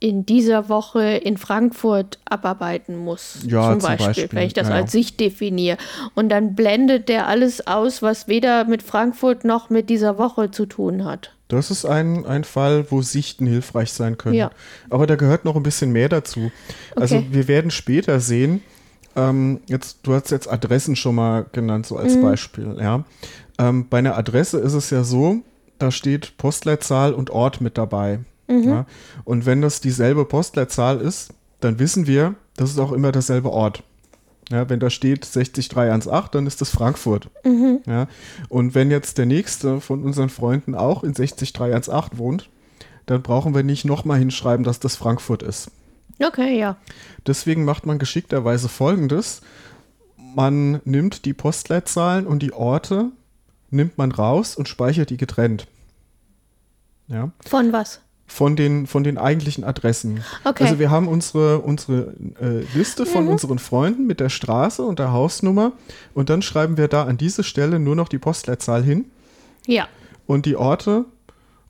Speaker 1: in dieser Woche in Frankfurt abarbeiten muss.
Speaker 2: Ja,
Speaker 1: zum Beispiel,
Speaker 2: Beispiel,
Speaker 1: wenn ich das
Speaker 2: ja,
Speaker 1: als Sicht definiere. Und dann blendet der alles aus, was weder mit Frankfurt noch mit dieser Woche zu tun hat.
Speaker 2: Das ist ein, ein Fall, wo Sichten hilfreich sein können.
Speaker 1: Ja.
Speaker 2: Aber da gehört noch ein bisschen mehr dazu. Also
Speaker 1: Okay.
Speaker 2: wir werden später sehen, ähm, jetzt, du hast jetzt Adressen schon mal genannt, so
Speaker 1: Mhm.
Speaker 2: als Beispiel. Ja. Ähm, bei einer Adresse ist es ja so, da steht Postleitzahl und Ort mit dabei.
Speaker 1: Mhm.
Speaker 2: Ja. Und wenn das dieselbe Postleitzahl ist, dann wissen wir, das ist auch immer derselbe Ort. Ja, wenn da steht 60318, dann ist das Frankfurt.
Speaker 1: Mhm.
Speaker 2: Ja, und wenn jetzt der nächste von unseren Freunden auch in 60318 wohnt, dann brauchen wir nicht nochmal hinschreiben, dass das Frankfurt ist.
Speaker 1: Okay, ja.
Speaker 2: Deswegen macht man geschickterweise folgendes. Man nimmt die Postleitzahlen und die Orte, nimmt man raus und speichert die getrennt. Ja,
Speaker 1: Von was?
Speaker 2: Von den, von den eigentlichen Adressen.
Speaker 1: Okay.
Speaker 2: Also wir haben unsere, unsere äh, Liste von
Speaker 1: Mhm.
Speaker 2: unseren Freunden mit der Straße und der Hausnummer und dann schreiben wir da an diese Stelle nur noch die Postleitzahl hin
Speaker 1: Ja.
Speaker 2: und die Orte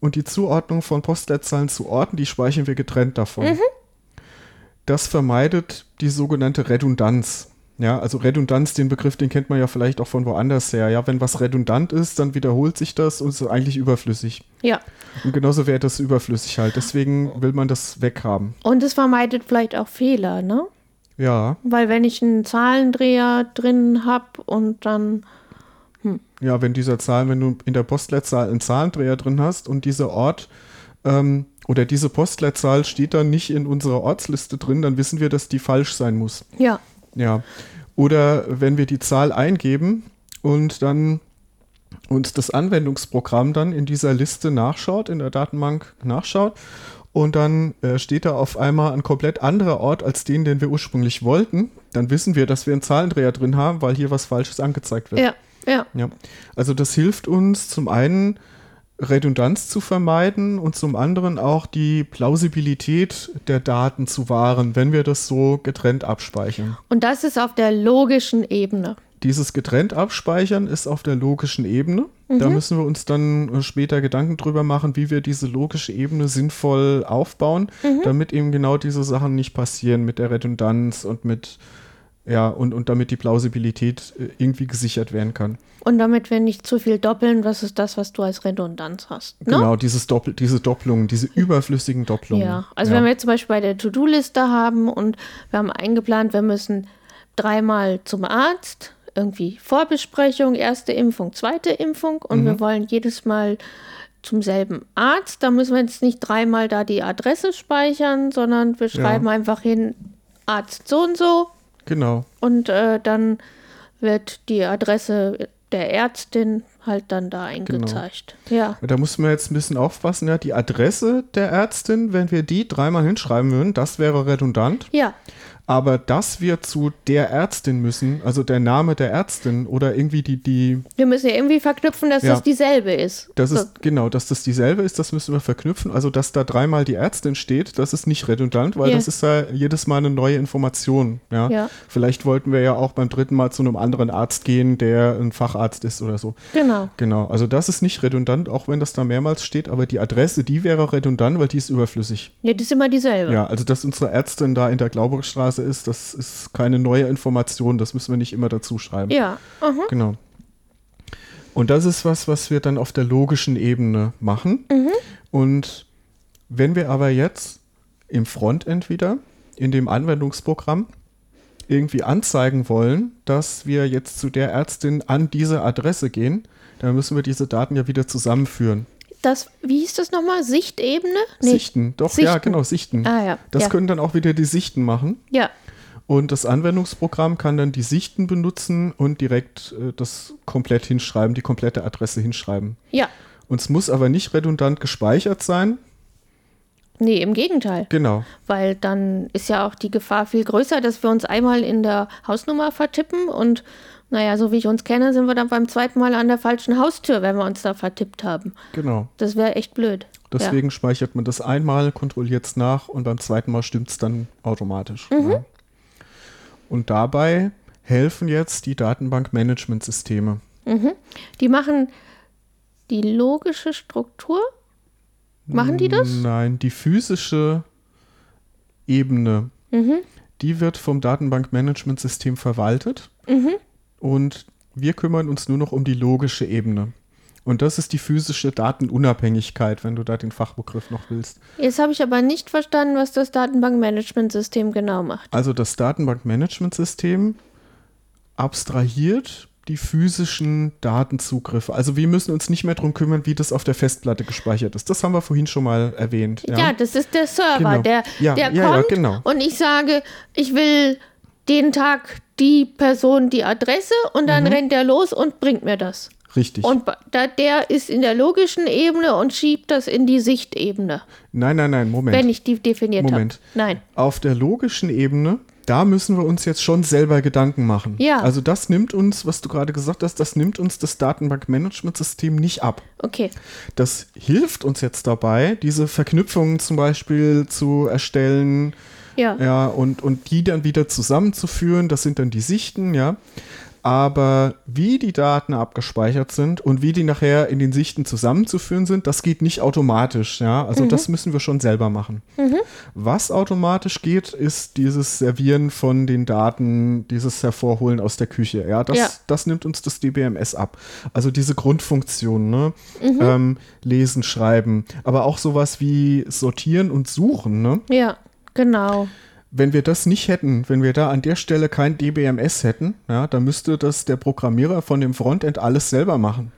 Speaker 2: und die Zuordnung von Postleitzahlen zu Orten, die speichern wir getrennt davon. Das vermeidet die sogenannte Redundanz. Ja, also Redundanz, den Begriff, den kennt man ja vielleicht auch von woanders her. Ja, wenn was redundant ist, dann wiederholt sich das und ist eigentlich überflüssig.
Speaker 1: Ja.
Speaker 2: Und genauso wäre das überflüssig halt. Deswegen will man das weghaben.
Speaker 1: Und es vermeidet vielleicht auch Fehler, ne?
Speaker 2: Ja,
Speaker 1: Weil wenn ich einen Zahlendreher drin habe und dann
Speaker 2: ja, wenn dieser Zahl, wenn du in der Postleitzahl einen Zahlendreher drin hast und dieser Ort ähm, oder diese Postleitzahl steht dann nicht in unserer Ortsliste drin, dann wissen wir, dass die falsch sein muss.
Speaker 1: ja,
Speaker 2: Ja. Oder wenn wir die Zahl eingeben und dann uns das Anwendungsprogramm dann in dieser Liste nachschaut, in der Datenbank nachschaut und dann äh, steht da auf einmal ein komplett anderer Ort als den, den wir ursprünglich wollten, dann wissen wir, dass wir einen Zahlendreher drin haben, weil hier was Falsches angezeigt wird.
Speaker 1: ja, ja.
Speaker 2: Ja. Also das hilft uns zum einen Redundanz zu vermeiden und zum anderen auch die Plausibilität der Daten zu wahren, wenn wir das so getrennt abspeichern.
Speaker 1: Und das ist auf der logischen Ebene.
Speaker 2: Dieses getrennt abspeichern ist auf der logischen Ebene. Da müssen wir uns dann äh, später Gedanken drüber machen, wie wir diese logische Ebene sinnvoll aufbauen, damit eben genau diese Sachen nicht passieren mit der Redundanz und mit ja und, und damit die Plausibilität äh, irgendwie gesichert werden kann.
Speaker 1: Und damit wir nicht zu viel doppeln, was ist das, was du als Redundanz hast. Ne?
Speaker 2: Genau, dieses Doppel, diese Doppelungen, diese überflüssigen Doppelungen.
Speaker 1: Ja, also wenn wir jetzt zum Beispiel bei der To-Do-Liste haben und wir haben eingeplant, wir müssen dreimal zum Arzt, irgendwie Vorbesprechung, erste Impfung, zweite Impfung und wir wollen jedes Mal zum selben Arzt, da müssen wir jetzt nicht dreimal da die Adresse speichern, sondern wir schreiben einfach hin Arzt so und so
Speaker 2: Genau.
Speaker 1: und äh, dann wird die Adresse der Ärztin halt dann da eingezeigt. Ja,
Speaker 2: Da muss man jetzt ein bisschen aufpassen, ja, die Adresse der Ärztin, wenn wir die dreimal hinschreiben würden, das wäre redundant.
Speaker 1: ja,
Speaker 2: Aber dass wir zu der Ärztin müssen, also der Name der Ärztin oder irgendwie die, die,
Speaker 1: wir müssen ja irgendwie verknüpfen, dass
Speaker 2: Ja.
Speaker 1: das dieselbe ist.
Speaker 2: das
Speaker 1: So.
Speaker 2: ist, genau, dass das dieselbe ist, das müssen wir verknüpfen. Also, dass da dreimal die Ärztin steht, das ist nicht redundant, weil
Speaker 1: Ja.
Speaker 2: das ist ja jedes Mal eine neue Information. Ja?
Speaker 1: Ja.
Speaker 2: Vielleicht wollten wir ja auch beim dritten Mal zu einem anderen Arzt gehen, der ein Facharzt ist oder so.
Speaker 1: Genau.
Speaker 2: Genau, also das ist nicht redundant, auch wenn das da mehrmals steht, aber die Adresse, die wäre redundant, weil die ist überflüssig.
Speaker 1: Ja, das ist immer dieselbe.
Speaker 2: Ja, also dass unsere Ärztin da in der Glauberstraße ist, das ist keine neue Information, das müssen wir nicht immer dazu schreiben.
Speaker 1: Ja. Aha.
Speaker 2: Genau. Und das ist was, was wir dann auf der logischen Ebene machen. Und wenn wir aber jetzt im Frontend wieder, in dem Anwendungsprogramm, irgendwie anzeigen wollen, dass wir jetzt zu der Ärztin an diese Adresse gehen, dann müssen wir diese Daten ja wieder zusammenführen.
Speaker 1: Das, wie hieß das nochmal? Sichtebene? Nee.
Speaker 2: Sichten, doch, ja,
Speaker 1: Sichten.
Speaker 2: genau, Sichten.
Speaker 1: Ah ja.
Speaker 2: Das
Speaker 1: ja.
Speaker 2: können dann auch wieder die Sichten machen.
Speaker 1: ja.
Speaker 2: Und das Anwendungsprogramm kann dann die Sichten benutzen und direkt äh, das komplett hinschreiben, die komplette Adresse hinschreiben.
Speaker 1: Ja.
Speaker 2: Und es muss aber nicht redundant gespeichert sein.
Speaker 1: Nee, im Gegenteil.
Speaker 2: Genau.
Speaker 1: Weil dann ist ja auch die Gefahr viel größer, dass wir uns einmal in der Hausnummer vertippen und naja, so wie ich uns kenne, sind wir dann beim zweiten Mal an der falschen Haustür, wenn wir uns da vertippt haben.
Speaker 2: Genau.
Speaker 1: Das wäre echt blöd.
Speaker 2: Deswegen ja. speichert man das einmal, kontrolliert es nach und beim zweiten Mal stimmt es dann automatisch.
Speaker 1: Mhm.
Speaker 2: Ja. Und dabei helfen jetzt die Datenbankmanagementsysteme.
Speaker 1: Mhm. Die machen die logische Struktur. Machen die das?
Speaker 2: Nein, die physische Ebene.
Speaker 1: Mhm.
Speaker 2: Die wird vom Datenbankmanagementsystem verwaltet.
Speaker 1: Mhm.
Speaker 2: Und wir kümmern uns nur noch um die logische Ebene. Und das ist die physische Datenunabhängigkeit, wenn du da den Fachbegriff noch willst.
Speaker 1: Jetzt habe ich aber nicht verstanden, was das Datenbankmanagementsystem genau macht.
Speaker 2: Also das Datenbankmanagementsystem abstrahiert die physischen Datenzugriffe. Also wir müssen uns nicht mehr darum kümmern, wie das auf der Festplatte gespeichert ist. Das haben wir vorhin schon mal erwähnt.
Speaker 1: Ja, ja das ist der Server,
Speaker 2: genau.
Speaker 1: der,
Speaker 2: ja,
Speaker 1: der
Speaker 2: ja,
Speaker 1: kommt
Speaker 2: genau.
Speaker 1: und ich sage, ich will den Tag die Person die Adresse und dann mhm. rennt er los und bringt mir das.
Speaker 2: Richtig.
Speaker 1: Und da, der ist in der logischen Ebene und schiebt das in die Sichtebene.
Speaker 2: Nein, nein, nein, Moment.
Speaker 1: Wenn ich die definiert habe.
Speaker 2: Moment.
Speaker 1: Hab. Nein.
Speaker 2: Auf der logischen Ebene, da müssen wir uns jetzt schon selber Gedanken machen.
Speaker 1: Ja.
Speaker 2: Also das nimmt uns, was du gerade gesagt hast, das nimmt uns das Datenbankmanagementsystem nicht ab.
Speaker 1: Okay.
Speaker 2: Das hilft uns jetzt dabei, diese Verknüpfungen zum Beispiel zu erstellen.
Speaker 1: Ja.
Speaker 2: Ja, und, und die dann wieder zusammenzuführen, das sind dann die Sichten, ja. Aber wie die Daten abgespeichert sind und wie die nachher in den Sichten zusammenzuführen sind, das geht nicht automatisch. Ja? Also mhm. das müssen wir schon selber machen.
Speaker 1: Mhm.
Speaker 2: Was automatisch geht, ist dieses Servieren von den Daten, dieses Hervorholen aus der Küche. Ja, das,
Speaker 1: ja.
Speaker 2: das nimmt uns das DBMS ab. Also diese Grundfunktion, ne?
Speaker 1: Mhm.
Speaker 2: Ähm, lesen, schreiben, aber auch sowas wie sortieren und suchen. Ne?
Speaker 1: Ja, genau
Speaker 2: wenn wir das nicht hätten, wenn wir da an der Stelle kein DBMS hätten, ja, dann müsste das der Programmierer von dem Frontend alles selber machen.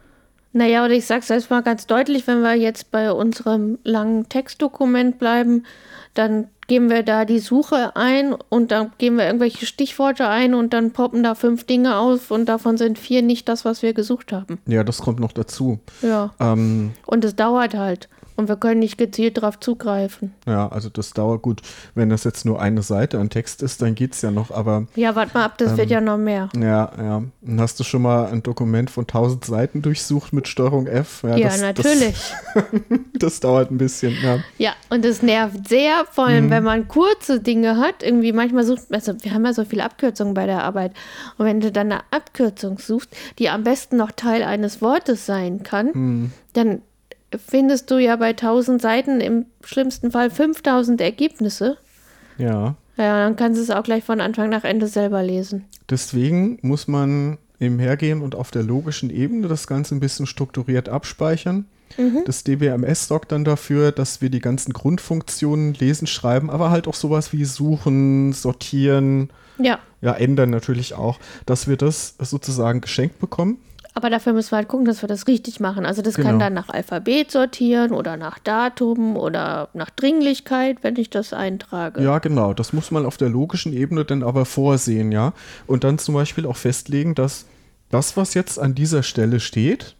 Speaker 1: Naja, oder ich sage es erstmal ganz deutlich, wenn wir jetzt bei unserem langen Textdokument bleiben, dann geben wir da die Suche ein und dann geben wir irgendwelche Stichworte ein und dann poppen da fünf Dinge auf und davon sind vier nicht das, was wir gesucht haben.
Speaker 2: Ja, das kommt noch dazu.
Speaker 1: Ja.
Speaker 2: Ähm,
Speaker 1: und es dauert halt. Und wir können nicht gezielt darauf zugreifen.
Speaker 2: Ja, also das dauert gut. Wenn das jetzt nur eine Seite an Text ist, dann geht es ja noch, aber.
Speaker 1: Ja, warte mal ab, das ähm, wird ja noch mehr.
Speaker 2: Ja, ja. Und hast du schon mal ein Dokument von 1000 Seiten durchsucht mit Steuerung F?
Speaker 1: Ja, ja das, natürlich.
Speaker 2: Das, [LAUGHS] das, dauert ein bisschen, ja.
Speaker 1: Ja, und es nervt sehr, vor allem, mhm. wenn man kurze Dinge hat. Irgendwie manchmal sucht, also wir haben ja so viele Abkürzungen bei der Arbeit. Und wenn du dann eine Abkürzung suchst, die am besten noch Teil eines Wortes sein kann,
Speaker 2: mhm.
Speaker 1: dann findest du ja bei 1000 Seiten im schlimmsten Fall 5000 Ergebnisse.
Speaker 2: Ja.
Speaker 1: Ja, dann kannst du es auch gleich von Anfang nach Ende selber lesen.
Speaker 2: Deswegen muss man im Hergehen und auf der logischen Ebene das Ganze ein bisschen strukturiert abspeichern.
Speaker 1: Mhm.
Speaker 2: Das DBMS sorgt dann dafür, dass wir die ganzen Grundfunktionen lesen, schreiben, aber halt auch sowas wie suchen, sortieren,
Speaker 1: ja,
Speaker 2: ja ändern natürlich auch, dass wir das sozusagen geschenkt bekommen.
Speaker 1: Aber dafür müssen wir halt gucken, dass wir das richtig machen. Also das
Speaker 2: Genau.
Speaker 1: kann dann nach Alphabet sortieren oder nach Datum oder nach Dringlichkeit, wenn ich das eintrage.
Speaker 2: Ja, genau. Das muss man auf der logischen Ebene dann aber vorsehen, ja. Und dann zum Beispiel auch festlegen, dass das, was jetzt an dieser Stelle steht,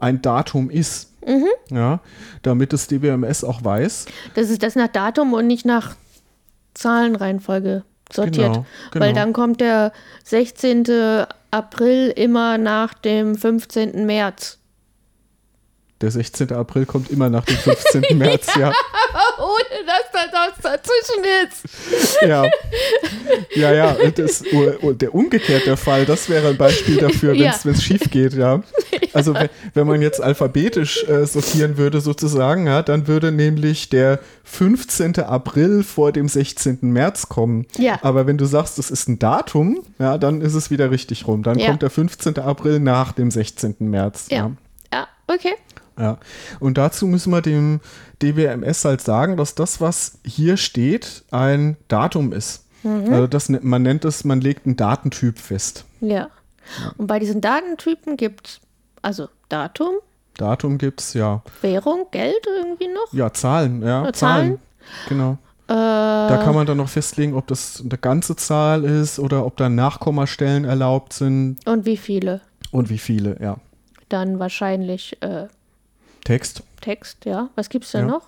Speaker 2: ein Datum ist.
Speaker 1: Mhm.
Speaker 2: Ja, damit das DBMS auch weiß.
Speaker 1: Das ist das nach Datum und nicht nach Zahlenreihenfolge sortiert.
Speaker 2: Genau,
Speaker 1: Weil
Speaker 2: genau.
Speaker 1: dann kommt der 16. April immer nach dem 15. März.
Speaker 2: Der 16. April kommt immer nach dem 15. [LAUGHS] März, ja. [LAUGHS]
Speaker 1: Ohne dass da was dazwischen ist.
Speaker 2: Ja, ja, ja. Und das, der umgekehrte Fall, das wäre ein Beispiel dafür, wenn es
Speaker 1: Ja.
Speaker 2: schief geht, ja. [LAUGHS] Also wenn, wenn man jetzt alphabetisch äh, sortieren würde sozusagen, ja, dann würde nämlich der 15. April vor dem 16. März kommen.
Speaker 1: Ja.
Speaker 2: Aber wenn du sagst, das ist ein Datum, ja, dann ist es wieder richtig rum. Dann kommt der 15. April nach dem 16. März.
Speaker 1: Ja. Ja, okay.
Speaker 2: Ja, und dazu müssen wir dem DBMS halt sagen, dass das, was hier steht, ein Datum ist.
Speaker 1: Mhm.
Speaker 2: Also das, ne- man nennt es, man legt einen Datentyp fest.
Speaker 1: Ja. Und bei diesen Datentypen gibt es also Datum,
Speaker 2: Datum gibt es, ja.
Speaker 1: Währung, Geld irgendwie noch.
Speaker 2: Ja, Zahlen, ja.
Speaker 1: Äh, Zahlen?
Speaker 2: Genau. Da kann man dann noch festlegen, ob das eine ganze Zahl ist oder ob da Nachkommastellen erlaubt sind
Speaker 1: Und wie viele?
Speaker 2: und wie viele, ja.
Speaker 1: Dann wahrscheinlich äh,
Speaker 2: Text.
Speaker 1: Text, ja. Was gibt's denn
Speaker 2: Ja.
Speaker 1: noch?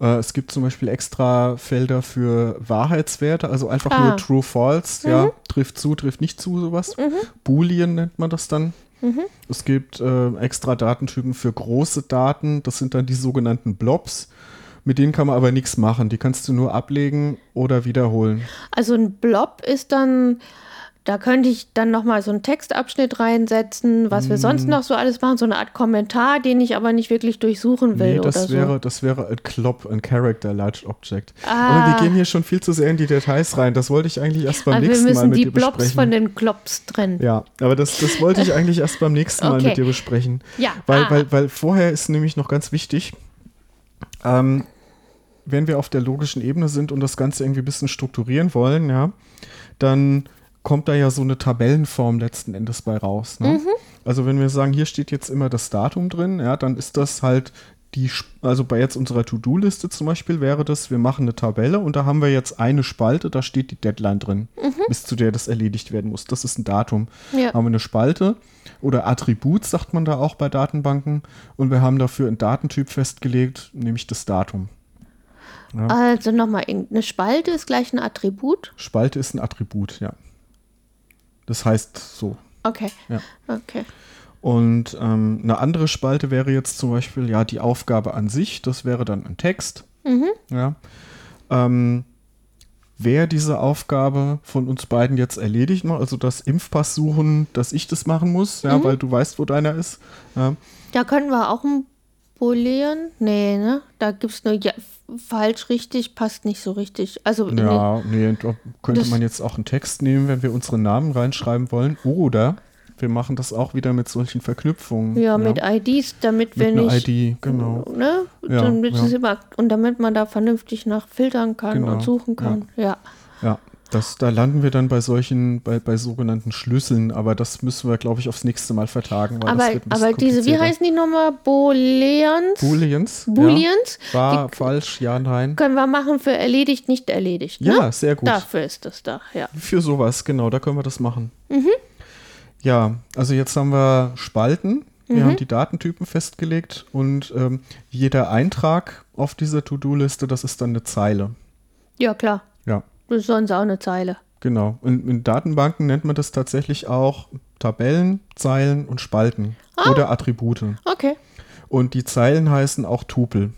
Speaker 2: Äh, es gibt zum Beispiel extra Felder für Wahrheitswerte, also einfach
Speaker 1: Ah.
Speaker 2: nur True, False, ja, trifft zu, trifft nicht zu, sowas. Boolean nennt man das dann. Es gibt äh, extra Datentypen für große Daten, das sind dann die sogenannten Blobs. Mit denen kann man aber nichts machen, die kannst du nur ablegen oder wiederholen.
Speaker 1: Also ein Blob ist dann, da könnte ich dann nochmal so einen Textabschnitt reinsetzen, was wir sonst
Speaker 2: Mm.
Speaker 1: noch so alles machen, so eine Art Kommentar, den ich aber nicht wirklich durchsuchen will
Speaker 2: Nee,
Speaker 1: oder
Speaker 2: das
Speaker 1: so.
Speaker 2: wäre, das wäre ein Clop, ein Character Large Object.
Speaker 1: Ah.
Speaker 2: Aber wir gehen hier schon viel zu sehr in die Details rein. Das wollte ich eigentlich erst beim
Speaker 1: also wir
Speaker 2: nächsten Mal
Speaker 1: müssen
Speaker 2: mit
Speaker 1: die
Speaker 2: dir
Speaker 1: Blobs
Speaker 2: besprechen.
Speaker 1: von den Klops trennen.
Speaker 2: Ja, aber das, das wollte ich eigentlich erst beim nächsten Mal
Speaker 1: Okay.
Speaker 2: mit dir besprechen.
Speaker 1: Ja,
Speaker 2: Weil,
Speaker 1: ah.
Speaker 2: weil, weil vorher ist nämlich noch ganz wichtig, ähm, wenn wir auf der logischen Ebene sind und das Ganze irgendwie ein bisschen strukturieren wollen, ja, dann kommt da ja so eine Tabellenform letzten Endes bei raus. Ne?
Speaker 1: Mhm.
Speaker 2: Also wenn wir sagen, hier steht jetzt immer das Datum drin, ja, dann ist das halt die, also bei jetzt unserer To-Do-Liste zum Beispiel wäre das, wir machen eine Tabelle und da haben wir jetzt eine Spalte, da steht die Deadline drin, bis zu der das erledigt werden muss. Das ist ein Datum.
Speaker 1: Mhm. Ja.
Speaker 2: Haben wir eine Spalte oder Attribut, sagt man da auch bei Datenbanken und wir haben dafür einen Datentyp festgelegt, nämlich das Datum.
Speaker 1: Also nochmal, eine Spalte ist gleich ein Attribut.
Speaker 2: Spalte ist ein Attribut, ja. Das heißt so.
Speaker 1: Okay.
Speaker 2: Ja.
Speaker 1: Okay.
Speaker 2: Und ähm, eine andere Spalte wäre jetzt zum Beispiel ja die Aufgabe an sich. Das wäre dann ein Text. Ja. Ähm, wer diese Aufgabe von uns beiden jetzt erledigt, macht, also das Impfpass suchen, dass ich das machen muss, ja, weil du weißt, wo deiner ist. Ja.
Speaker 1: Da könnten wir auch ein Boolean. Nee, ne? Da gibt es nur ja, falsch, richtig, passt nicht so richtig. Also, nee.
Speaker 2: Ja, nee, da könnte man jetzt auch einen Text nehmen, wenn wir unsere Namen reinschreiben wollen. Oder wir machen das auch wieder mit solchen Verknüpfungen.
Speaker 1: ja, mit IDs, damit
Speaker 2: Mit
Speaker 1: wir nicht.
Speaker 2: ID, genau.
Speaker 1: Ne?
Speaker 2: Ja,
Speaker 1: damit
Speaker 2: ja.
Speaker 1: Es immer, und damit man da vernünftig nach filtern kann
Speaker 2: Genau,
Speaker 1: und suchen kann. Ja.
Speaker 2: Ja, das, da landen wir dann bei solchen, bei, bei sogenannten Schlüsseln, aber das müssen wir, glaube ich, aufs nächste Mal vertagen. Weil das
Speaker 1: Aber, aber diese, wie heißen die nochmal? Booleans?
Speaker 2: Booleans?
Speaker 1: Booleans?
Speaker 2: Ja. Wahr, falsch, ja, nein.
Speaker 1: Können wir machen für erledigt, nicht erledigt. Ne?
Speaker 2: Ja, sehr gut.
Speaker 1: Dafür ist das da, ja.
Speaker 2: Für sowas, genau, da können wir das machen.
Speaker 1: Mhm.
Speaker 2: Ja, also jetzt haben wir Spalten. Wir
Speaker 1: Mhm.
Speaker 2: haben die Datentypen festgelegt und ähm, jeder Eintrag auf dieser To-Do-Liste, das ist dann eine Zeile.
Speaker 1: Ja, klar.
Speaker 2: Ja,
Speaker 1: Das ist sonst auch eine Zeile.
Speaker 2: genau. In, in Datenbanken nennt man das tatsächlich auch Tabellen, Zeilen und Spalten
Speaker 1: Ah.
Speaker 2: oder Attribute.
Speaker 1: Okay.
Speaker 2: Und die Zeilen heißen auch Tupel.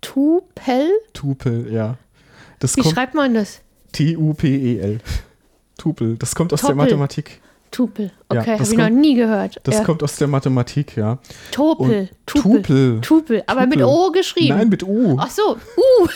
Speaker 1: Tupel?
Speaker 2: Tupel, ja. Das
Speaker 1: Wie
Speaker 2: kommt
Speaker 1: schreibt man das?
Speaker 2: T-U-P-E-L. Tupel. Das kommt aus der
Speaker 1: Toppel.
Speaker 2: Mathematik.
Speaker 1: Tupel.
Speaker 2: Ja,
Speaker 1: Okay,
Speaker 2: das
Speaker 1: habe ich noch nie gehört.
Speaker 2: Das
Speaker 1: ja.
Speaker 2: kommt aus der Mathematik, ja.
Speaker 1: Topel. Tupel.
Speaker 2: Tupel.
Speaker 1: Tupel. Aber mit
Speaker 2: Tupel.
Speaker 1: O geschrieben.
Speaker 2: Nein, mit U.
Speaker 1: Ach so. Uh.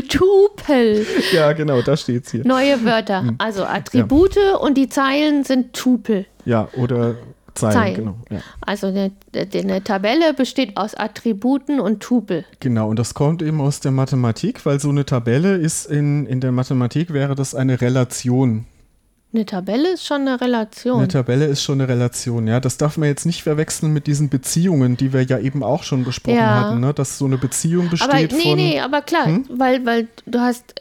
Speaker 1: [LAUGHS] Tupel.
Speaker 2: Ja, genau, da steht's hier.
Speaker 1: Neue Wörter.
Speaker 2: Hm.
Speaker 1: Also Attribute und die Zeilen sind Tupel.
Speaker 2: Ja, oder Zeilen,
Speaker 1: Zeilen.
Speaker 2: genau. Ja.
Speaker 1: Also eine, eine Tabelle besteht aus Attributen und Tupel.
Speaker 2: Genau, und das kommt eben aus der Mathematik, weil so eine Tabelle ist in, in der Mathematik wäre das eine Relation.
Speaker 1: Eine Tabelle ist schon eine Relation.
Speaker 2: Eine Tabelle ist schon eine Relation, ja. Das darf man jetzt nicht verwechseln mit diesen Beziehungen, die wir ja eben auch schon besprochen
Speaker 1: Ja.
Speaker 2: hatten, ne? dass so eine Beziehung besteht
Speaker 1: aber nee,
Speaker 2: von.
Speaker 1: nee, aber klar,
Speaker 2: Hm?
Speaker 1: weil, weil du hast,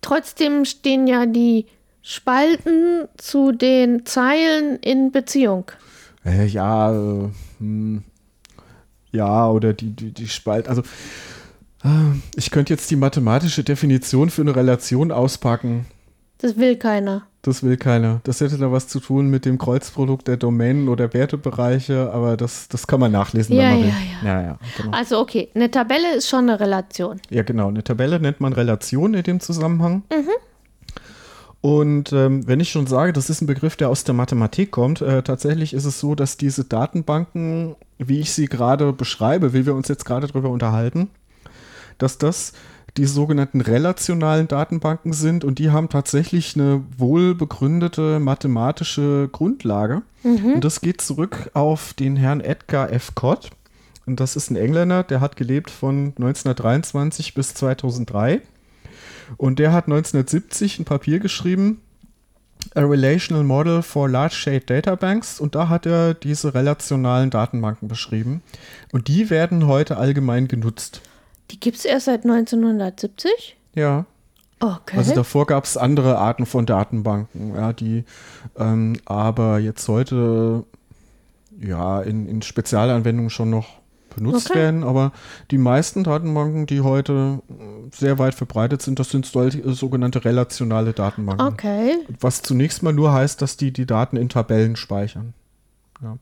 Speaker 1: trotzdem stehen ja die Spalten zu den Zeilen in Beziehung.
Speaker 2: Äh, ja, äh, hm, ja, oder die, die, die Spalt. Also, äh, ich könnte jetzt die mathematische Definition für eine Relation auspacken.
Speaker 1: Das will keiner.
Speaker 2: Das will keiner. Das hätte da was zu tun mit dem Kreuzprodukt der Domänen oder Wertebereiche, aber das, das kann man nachlesen,
Speaker 1: Ja,
Speaker 2: wenn man
Speaker 1: ja,
Speaker 2: will.
Speaker 1: ja.
Speaker 2: Ja, ja, genau.
Speaker 1: Also okay, eine Tabelle ist schon eine Relation.
Speaker 2: Ja, genau. Eine Tabelle nennt man Relation in dem Zusammenhang.
Speaker 1: Mhm.
Speaker 2: Und ähm, wenn ich schon sage, das ist ein Begriff, der aus der Mathematik kommt, äh, tatsächlich ist es so, dass diese Datenbanken, wie ich sie gerade beschreibe, wie wir uns jetzt gerade darüber unterhalten, dass das die sogenannten relationalen Datenbanken sind und die haben tatsächlich eine wohlbegründete mathematische Grundlage. Und das geht zurück auf den Herrn Edgar F. Cott. Und das ist ein Engländer, der hat gelebt von 1923 bis 2003. Und der hat 1970 ein Papier geschrieben, A Relational Model for Large Shade Data Banks. Und da hat er diese relationalen Datenbanken beschrieben. Und die werden heute allgemein genutzt.
Speaker 1: Die gibt es erst seit 1970?
Speaker 2: Ja.
Speaker 1: Okay.
Speaker 2: Also davor gab es andere Arten von Datenbanken, ja, die ähm, aber jetzt heute ja in, in Spezialanwendungen schon noch benutzt
Speaker 1: Okay.
Speaker 2: werden. Aber die meisten Datenbanken, die heute sehr weit verbreitet sind, das sind äh, sogenannte relationale Datenbanken.
Speaker 1: okay.
Speaker 2: Was zunächst mal nur heißt, dass die die Daten in Tabellen speichern.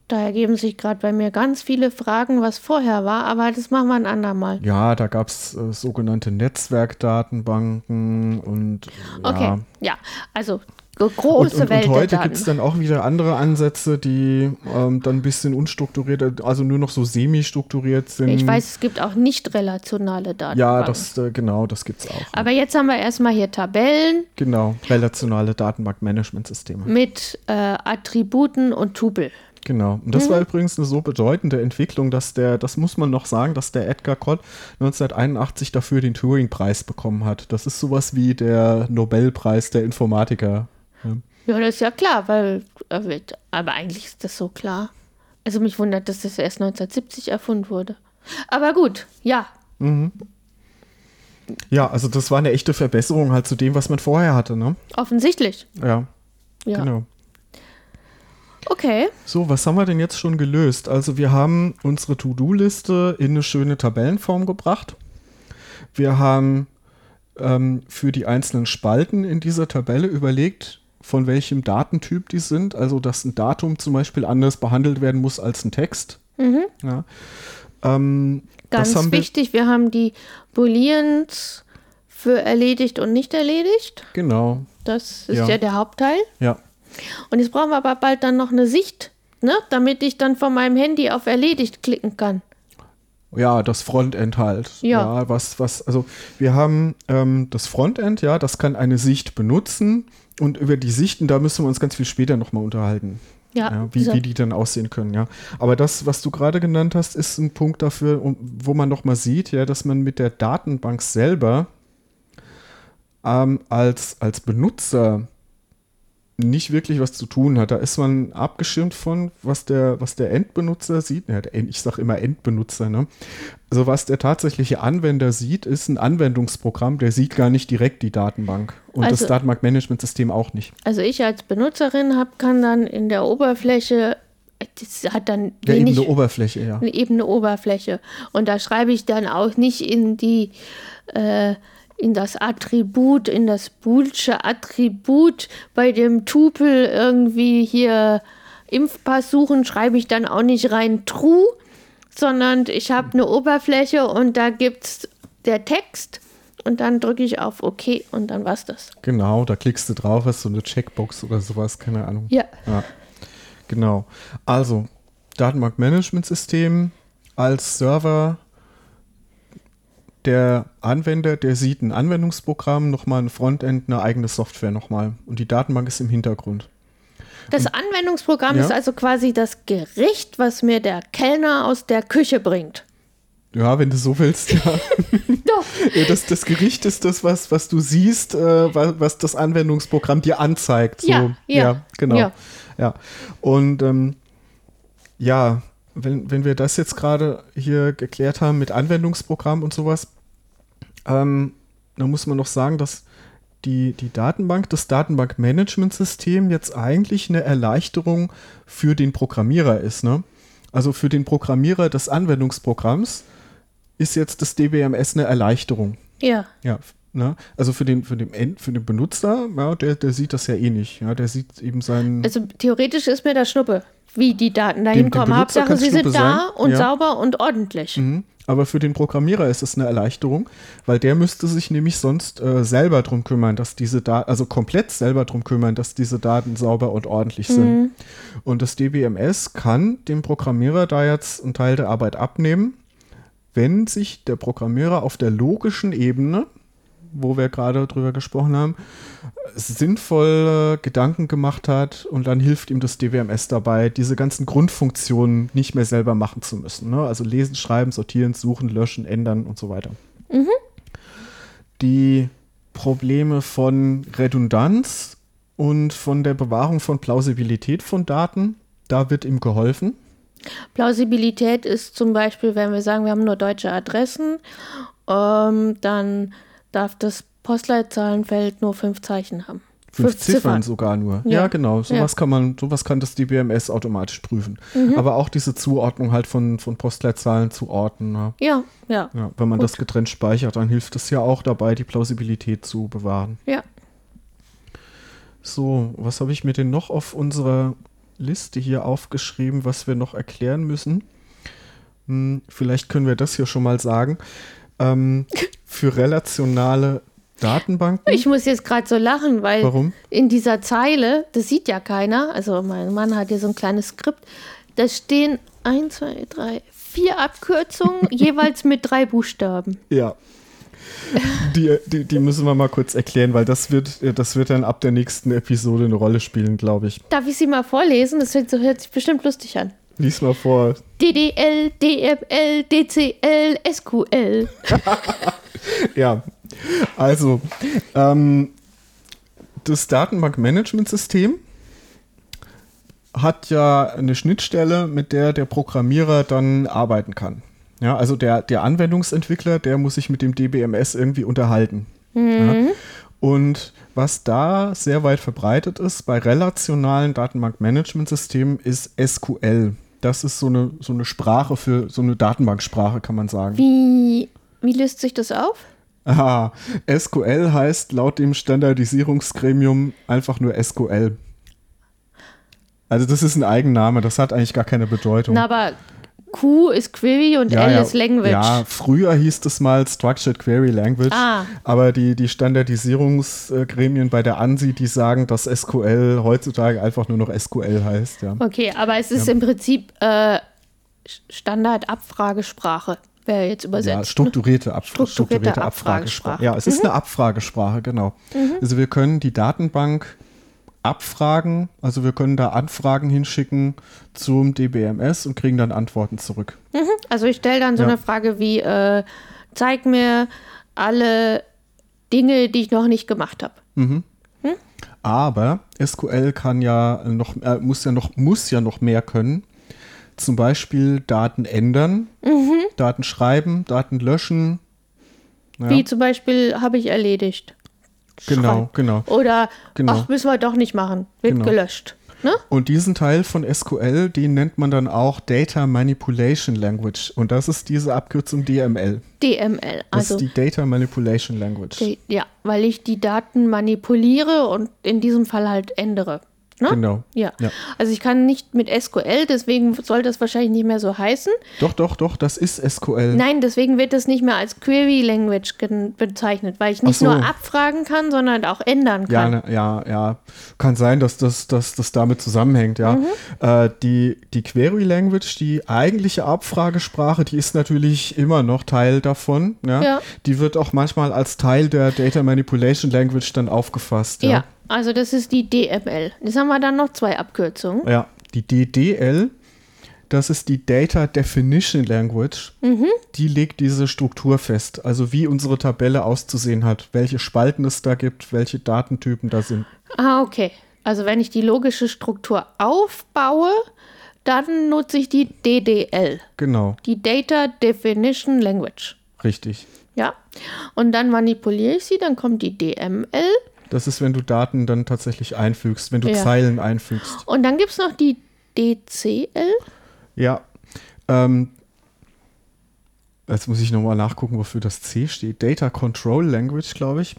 Speaker 1: Da ergeben sich gerade bei mir ganz viele Fragen, was vorher war, aber das machen wir ein andermal.
Speaker 2: Ja, da gab es äh, sogenannte Netzwerkdatenbanken und
Speaker 1: Okay,
Speaker 2: ja.
Speaker 1: ja, also g-
Speaker 2: Und,
Speaker 1: große
Speaker 2: und,
Speaker 1: Welt
Speaker 2: und heute gibt es dann auch wieder andere Ansätze, die ähm, dann ein bisschen unstrukturiert, also nur noch so semi-strukturiert sind.
Speaker 1: Ich weiß, es gibt auch nicht relationale Daten.
Speaker 2: Ja, das, äh, genau, das gibt es auch.
Speaker 1: Aber jetzt haben wir erstmal hier Tabellen
Speaker 2: Genau, relationale Datenbankmanagementsysteme.
Speaker 1: mit äh, Attributen und Tupel.
Speaker 2: Genau. Und das war übrigens eine so bedeutende Entwicklung, dass der, das muss man noch sagen, dass der Edgar Cott 1981 dafür den Turing-Preis bekommen hat. Das ist sowas wie der Nobelpreis der Informatiker.
Speaker 1: Ja, das ist ja klar, weil, äh, aber eigentlich ist das so klar. Also mich wundert, dass das erst 1970 erfunden wurde. Aber gut, ja,
Speaker 2: Ja, also das war eine echte Verbesserung halt zu dem, was man vorher hatte, ne?
Speaker 1: offensichtlich.
Speaker 2: Ja,
Speaker 1: Ja.
Speaker 2: genau.
Speaker 1: Okay,
Speaker 2: So, was haben wir denn jetzt schon gelöst? Also wir haben unsere To-Do-Liste in eine schöne Tabellenform gebracht. Wir haben ähm, für die einzelnen Spalten in dieser Tabelle überlegt, von welchem Datentyp die sind. Also dass ein Datum zum Beispiel anders behandelt werden muss als ein Text. Ja. Ähm,
Speaker 1: ganz
Speaker 2: das haben wir,
Speaker 1: wichtig, wir haben die Booleans für erledigt und nicht erledigt.
Speaker 2: Genau,
Speaker 1: Das ist
Speaker 2: Ja.
Speaker 1: ja, der Hauptteil.
Speaker 2: ja.
Speaker 1: Und jetzt brauchen wir aber bald dann noch eine Sicht, ne? damit ich dann von meinem Handy auf erledigt klicken kann.
Speaker 2: Ja, das Frontend halt.
Speaker 1: Ja.
Speaker 2: was, was, also wir haben ähm, das Frontend, ja, das kann eine Sicht benutzen und über die Sichten, da müssen wir uns ganz viel später nochmal unterhalten.
Speaker 1: Ja,
Speaker 2: Ja, wie,
Speaker 1: dieser-
Speaker 2: wie die dann aussehen können, ja. Aber das, was du gerade genannt hast, ist ein Punkt dafür, um, wo man nochmal sieht, ja, dass man mit der Datenbank selber ähm, als, als Benutzer nicht wirklich was zu tun hat. Da ist man abgeschirmt von, was der, was der Endbenutzer sieht. Ja, ich sage immer Endbenutzer, ne? Also was der tatsächliche Anwender sieht, ist ein Anwendungsprogramm, der sieht gar nicht direkt die Datenbank. Und das
Speaker 1: Also-
Speaker 2: Datenbankmanagementsystem auch nicht.
Speaker 1: Also ich als Benutzerin hab, kann dann in der Oberfläche, das hat dann
Speaker 2: Ja, eben
Speaker 1: wenig,
Speaker 2: eine Oberfläche, ja.
Speaker 1: eine ebene Oberfläche. Und da schreibe ich dann auch nicht in die, äh, in das Attribut, in das boolsche Attribut bei dem Tupel irgendwie hier Impfpass suchen, schreibe ich dann auch nicht rein true, sondern ich habe eine Oberfläche und da gibt's der Text und dann drücke ich auf OK und dann war's das.
Speaker 2: Genau, da klickst du drauf, hast so eine Checkbox oder sowas, keine Ahnung.
Speaker 1: Ja.
Speaker 2: Ja, genau. Also, Datenbankmanagementsystem als Server. Der Anwender, der sieht ein Anwendungsprogramm, nochmal ein Frontend, eine eigene Software nochmal. Und die Datenbank ist im Hintergrund.
Speaker 1: Das Anwendungsprogramm
Speaker 2: Ja.
Speaker 1: ist also quasi das Gericht, was mir der Kellner aus der Küche bringt.
Speaker 2: Ja, wenn du so willst, ja. [LAUGHS] [LAUGHS]
Speaker 1: Doch.
Speaker 2: ja das, das Gericht ist das, was, was du siehst, äh, was, was das Anwendungsprogramm dir anzeigt. So.
Speaker 1: Ja, ja,
Speaker 2: genau.
Speaker 1: ja.
Speaker 2: Ja. Und ähm, ja, wenn, wenn wir das jetzt gerade hier geklärt haben mit Anwendungsprogramm und sowas, ähm, dann muss man noch sagen, dass die, die Datenbank, das Datenbankmanagementsystem jetzt eigentlich eine Erleichterung für den Programmierer ist. Ne? Also für den Programmierer des Anwendungsprogramms ist jetzt das DBMS eine Erleichterung.
Speaker 1: Ja.
Speaker 2: Ja, ne? also für den, für den, End, für den Benutzer, ja, der, der sieht das ja eh nicht. Ja, der sieht eben seinen.
Speaker 1: Also theoretisch ist mir das Schnuppe, wie die Daten dahin
Speaker 2: dem
Speaker 1: kommen.
Speaker 2: Benutzer
Speaker 1: Hauptsache, sie sind
Speaker 2: Schnuppe
Speaker 1: da
Speaker 2: sein,
Speaker 1: und
Speaker 2: ja.
Speaker 1: sauber und ordentlich.
Speaker 2: Mhm. Aber für den Programmierer ist es eine Erleichterung, weil der müsste sich nämlich sonst äh, selber drum kümmern, dass diese Daten, also komplett selber drum kümmern, dass diese Daten sauber und ordentlich sind. Und das DBMS kann dem Programmierer da jetzt einen Teil der Arbeit abnehmen, wenn sich der Programmierer auf der logischen Ebene, wo wir gerade drüber gesprochen haben, sinnvoll äh, Gedanken gemacht hat und dann hilft ihm das DWMS dabei, diese ganzen Grundfunktionen nicht mehr selber machen zu müssen. Ne? Also lesen, schreiben, sortieren, suchen, löschen, ändern und so weiter. Die Probleme von Redundanz und von der Bewahrung von Plausibilität von Daten, da wird ihm geholfen.
Speaker 1: Plausibilität ist zum Beispiel, wenn wir sagen, wir haben nur deutsche Adressen, ähm, dann darf das Postleitzahlenfeld nur fünf Zeichen haben.
Speaker 2: Fünf, Ziffern, Ziffern, sogar nur. Ja, ja genau. Sowas ja. kann man, sowas kann das DBMS automatisch prüfen. Mhm. Aber auch diese Zuordnung halt von, von Postleitzahlen zu orten.
Speaker 1: Ja, ja. ja.
Speaker 2: ja wenn man Gut. das getrennt speichert, dann hilft es ja auch dabei, die Plausibilität zu bewahren.
Speaker 1: Ja.
Speaker 2: So, was habe ich mir denn noch auf unserer Liste hier aufgeschrieben, was wir noch erklären müssen? Hm, vielleicht können wir das hier schon mal sagen. Ähm, [LAUGHS] für relationale Datenbanken?
Speaker 1: Ich muss jetzt gerade so lachen, weil
Speaker 2: Warum?
Speaker 1: in dieser Zeile, das sieht ja keiner, also mein Mann hat hier so ein kleines Skript, da stehen 1, 2, 3, vier Abkürzungen, [LAUGHS] jeweils mit drei Buchstaben.
Speaker 2: Ja. Die, die, die, müssen wir mal kurz erklären, weil das wird, das wird dann ab der nächsten Episode eine Rolle spielen, glaube ich.
Speaker 1: Darf ich sie mal vorlesen? Das hört, hört sich bestimmt lustig an.
Speaker 2: Lies mal vor.
Speaker 1: DDL, DFL, DCL, SQL. [LAUGHS] [LAUGHS]
Speaker 2: ja, also, ähm, das Datenbankmanagementsystem hat ja eine Schnittstelle, mit der der Programmierer dann arbeiten kann. Ja, also der, der Anwendungsentwickler, der muss sich mit dem DBMS irgendwie unterhalten. Mhm. Ja. Und was da sehr weit verbreitet ist bei relationalen Datenbankmanagementsystemen ist SQL. Das ist so eine, so eine Sprache für so eine Datenbanksprache, kann man sagen.
Speaker 1: Wie, wie löst sich das auf?
Speaker 2: Aha, SQL heißt laut dem Standardisierungsgremium einfach nur SQL. Also das ist ein Eigenname, das hat eigentlich gar keine Bedeutung.
Speaker 1: Na, aber Q ist Query und ja, L ja, ist Language.
Speaker 2: Ja, früher hieß es mal Structured Query Language, ah. aber die, die Standardisierungsgremien bei der ANSI, die sagen, dass SQL heutzutage einfach nur noch SQL heißt. Ja.
Speaker 1: Okay, aber es ist im Prinzip äh, Standardabfragesprache wäre jetzt übersetzt. Ja,
Speaker 2: strukturierte, Ab strukturierte, strukturierte Abfragesprache. Abfragesprache. Ja, es mhm. ist eine Abfragesprache, genau. Mhm. Also wir können die Datenbank abfragen, also wir können da Anfragen hinschicken zum DBMS und kriegen dann Antworten zurück.
Speaker 1: Mhm. Also ich stelle dann so ja. eine Frage wie, äh, zeig mir alle Dinge, die ich noch nicht gemacht habe.
Speaker 2: Mhm. Hm? Aber SQL kann ja noch, äh, muss ja noch, muss ja noch mehr können zum Beispiel Daten ändern, mhm. Daten schreiben, Daten löschen.
Speaker 1: Ja. Wie zum Beispiel habe ich erledigt.
Speaker 2: Genau, Schreib. genau.
Speaker 1: Oder genau. ach, müssen wir doch nicht machen, wird genau. gelöscht. Ne?
Speaker 2: Und diesen Teil von SQL, den nennt man dann auch Data Manipulation Language. Und das ist diese Abkürzung DML.
Speaker 1: DML, also.
Speaker 2: Das ist die Data Manipulation Language.
Speaker 1: ja, weil ich die Daten manipuliere und in diesem Fall halt ändere. Ne?
Speaker 2: Genau.
Speaker 1: Ja. ja. Also ich kann nicht mit SQL, deswegen soll das wahrscheinlich nicht mehr so heißen.
Speaker 2: Doch, doch, doch, das ist SQL.
Speaker 1: Nein, deswegen wird das nicht mehr als Query Language bezeichnet, weil ich nicht so. nur abfragen kann, sondern auch ändern kann.
Speaker 2: Ja, ne, ja, ja. Kann sein, dass das, dass das damit zusammenhängt, ja. Mhm. Äh, die, die Query Language, die eigentliche Abfragesprache, die ist natürlich immer noch Teil davon. Ja? ja. Die wird auch manchmal als Teil der Data Manipulation Language dann aufgefasst.
Speaker 1: Ja. ja. Also das ist die DML. Jetzt haben wir dann noch zwei Abkürzungen.
Speaker 2: Ja, die DDL, das ist die Data Definition Language. Mhm. Die legt diese Struktur fest, also wie unsere Tabelle auszusehen hat, welche Spalten es da gibt, welche Datentypen da sind.
Speaker 1: Ah, okay. Also wenn ich die logische Struktur aufbaue, dann nutze ich die DDL.
Speaker 2: Genau.
Speaker 1: Die Data Definition Language.
Speaker 2: Richtig.
Speaker 1: Ja. Und dann manipuliere ich sie, dann kommt die DML.
Speaker 2: Das ist, wenn du Daten dann tatsächlich einfügst, wenn du ja. Zeilen einfügst.
Speaker 1: Und dann gibt es noch die DCL.
Speaker 2: Ja. Ähm, jetzt muss ich nochmal nachgucken, wofür das C steht. Data Control Language, glaube ich.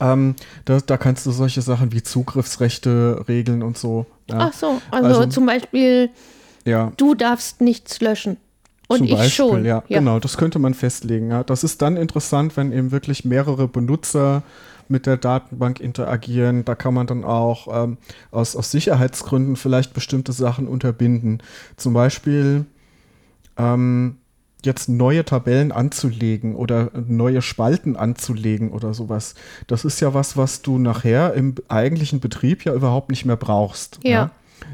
Speaker 2: Ähm, da, da, kannst du solche Sachen wie Zugriffsrechte regeln und so.
Speaker 1: Ja. Ach so, also, also, zum Beispiel, ja. du darfst nichts löschen. Und Zum ich Beispiel, schon.
Speaker 2: Ja, ja, genau, das könnte man festlegen. Ja. Das ist dann interessant, wenn eben wirklich mehrere Benutzer mit der Datenbank interagieren. Da kann man dann auch ähm, aus, aus Sicherheitsgründen vielleicht bestimmte Sachen unterbinden. Zum Beispiel ähm, jetzt neue Tabellen anzulegen oder neue Spalten anzulegen oder sowas. Das ist ja was, was du nachher im eigentlichen Betrieb ja überhaupt nicht mehr brauchst.
Speaker 1: Ja. ja?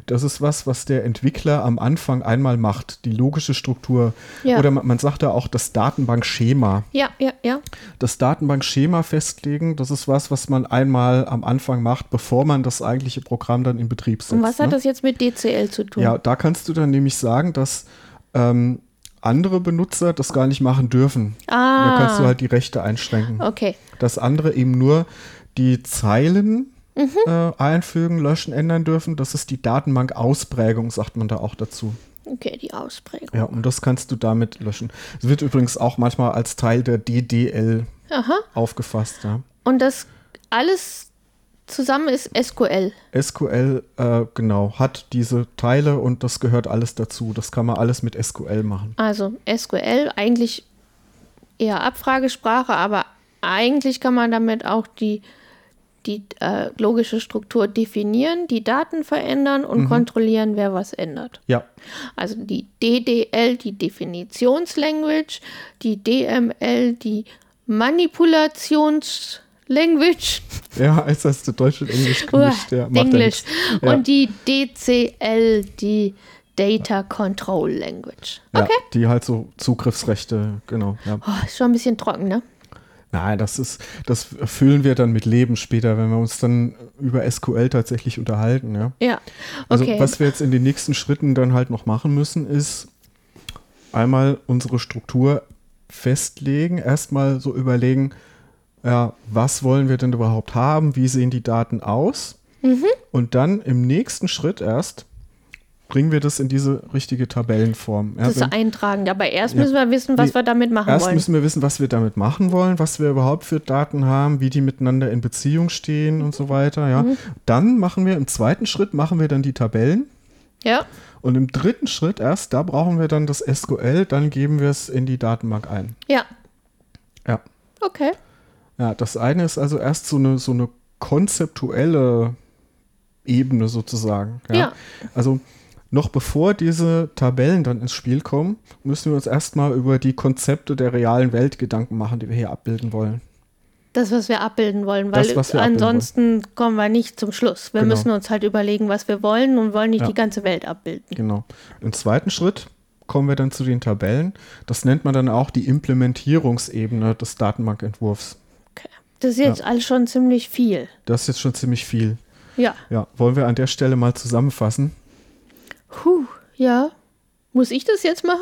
Speaker 2: Das ist was, was der Entwickler am Anfang einmal macht, die logische Struktur.
Speaker 1: Ja.
Speaker 2: Oder man, man sagt da auch das Datenbankschema.
Speaker 1: Ja, ja, ja.
Speaker 2: Das Datenbankschema festlegen, das ist was, was man einmal am Anfang macht, bevor man das eigentliche Programm dann in Betrieb setzt.
Speaker 1: Und was hat
Speaker 2: ne?
Speaker 1: das jetzt mit DCL zu tun?
Speaker 2: Ja, da kannst du dann nämlich sagen, dass ähm, andere Benutzer das gar nicht machen dürfen.
Speaker 1: Ah.
Speaker 2: Da kannst du halt die Rechte einschränken.
Speaker 1: Okay.
Speaker 2: Dass andere eben nur die Zeilen
Speaker 1: Mhm.
Speaker 2: äh, einfügen, löschen, ändern dürfen. Das ist die Datenbank-Ausprägung, sagt man da auch dazu.
Speaker 1: Okay, die Ausprägung.
Speaker 2: Ja, und das kannst du damit löschen. Es wird übrigens auch manchmal als Teil der DDL
Speaker 1: Aha.
Speaker 2: aufgefasst. Ja.
Speaker 1: Und das alles zusammen ist SQL.
Speaker 2: SQL, äh, genau, hat diese Teile und das gehört alles dazu. Das kann man alles mit SQL machen.
Speaker 1: Also SQL eigentlich eher Abfragesprache, aber eigentlich kann man damit auch die, die äh, logische Struktur definieren, die Daten verändern und kontrollieren, wer was ändert.
Speaker 2: Ja,
Speaker 1: Also die DDL, die Definitionslanguage, die DML, die Manipulationslanguage,
Speaker 2: ja, hast du Deutsch und Englisch gemischt. Ja, ja
Speaker 1: Englisch.
Speaker 2: Ja.
Speaker 1: und die DCL, die Data Control Language.
Speaker 2: Ja,
Speaker 1: Okay.
Speaker 2: die halt so Zugriffsrechte, genau. Ja.
Speaker 1: Oh, ist schon ein bisschen trocken, ne?
Speaker 2: Nein, das ist, das füllen wir dann mit Leben später, wenn wir uns dann über SQL tatsächlich unterhalten, ja.
Speaker 1: Ja.
Speaker 2: Also
Speaker 1: Okay.
Speaker 2: was wir jetzt in den nächsten Schritten dann halt noch machen müssen, ist einmal unsere Struktur festlegen, erstmal so überlegen, ja, was wollen wir denn überhaupt haben, wie sehen die Daten aus
Speaker 1: Mhm.
Speaker 2: und dann im nächsten Schritt erst bringen wir das in diese richtige Tabellenform. Ja,
Speaker 1: das
Speaker 2: wenn-
Speaker 1: eintragen. Aber erst
Speaker 2: Ja.
Speaker 1: müssen wir wissen, was
Speaker 2: Nee,
Speaker 1: wir damit machen
Speaker 2: Erst
Speaker 1: wollen.
Speaker 2: müssen wir wissen, was wir damit machen wollen, was wir überhaupt für Daten haben, wie die miteinander in Beziehung stehen und so weiter. Ja.
Speaker 1: Mhm.
Speaker 2: Dann machen wir im zweiten Schritt machen wir dann die Tabellen
Speaker 1: ja.
Speaker 2: und im dritten Schritt erst, da brauchen wir dann das SQL, dann geben wir es in die Datenbank ein.
Speaker 1: Ja.
Speaker 2: Ja.
Speaker 1: Okay.
Speaker 2: Ja, das eine ist also erst so eine, so eine konzeptuelle Ebene sozusagen. Ja.
Speaker 1: Ja.
Speaker 2: Also noch bevor diese Tabellen dann ins Spiel kommen, müssen wir uns erstmal über die Konzepte der realen Welt Gedanken machen, die wir hier abbilden wollen.
Speaker 1: Das, was wir abbilden wollen, weil
Speaker 2: Das,
Speaker 1: ansonsten kommen wir nicht zum Schluss. Wir
Speaker 2: Genau.
Speaker 1: müssen uns halt überlegen, was wir wollen und wollen nicht
Speaker 2: Ja.
Speaker 1: die ganze Welt abbilden.
Speaker 2: Genau. Im zweiten Schritt kommen wir dann zu den Tabellen. Das nennt man dann auch die Implementierungsebene des Datenbankentwurfs.
Speaker 1: Okay. Das ist jetzt alles schon ziemlich viel.
Speaker 2: Das ist jetzt schon ziemlich viel.
Speaker 1: Ja.
Speaker 2: Ja, wollen wir an der Stelle mal zusammenfassen?
Speaker 1: Puh, ja. Muss ich das jetzt machen?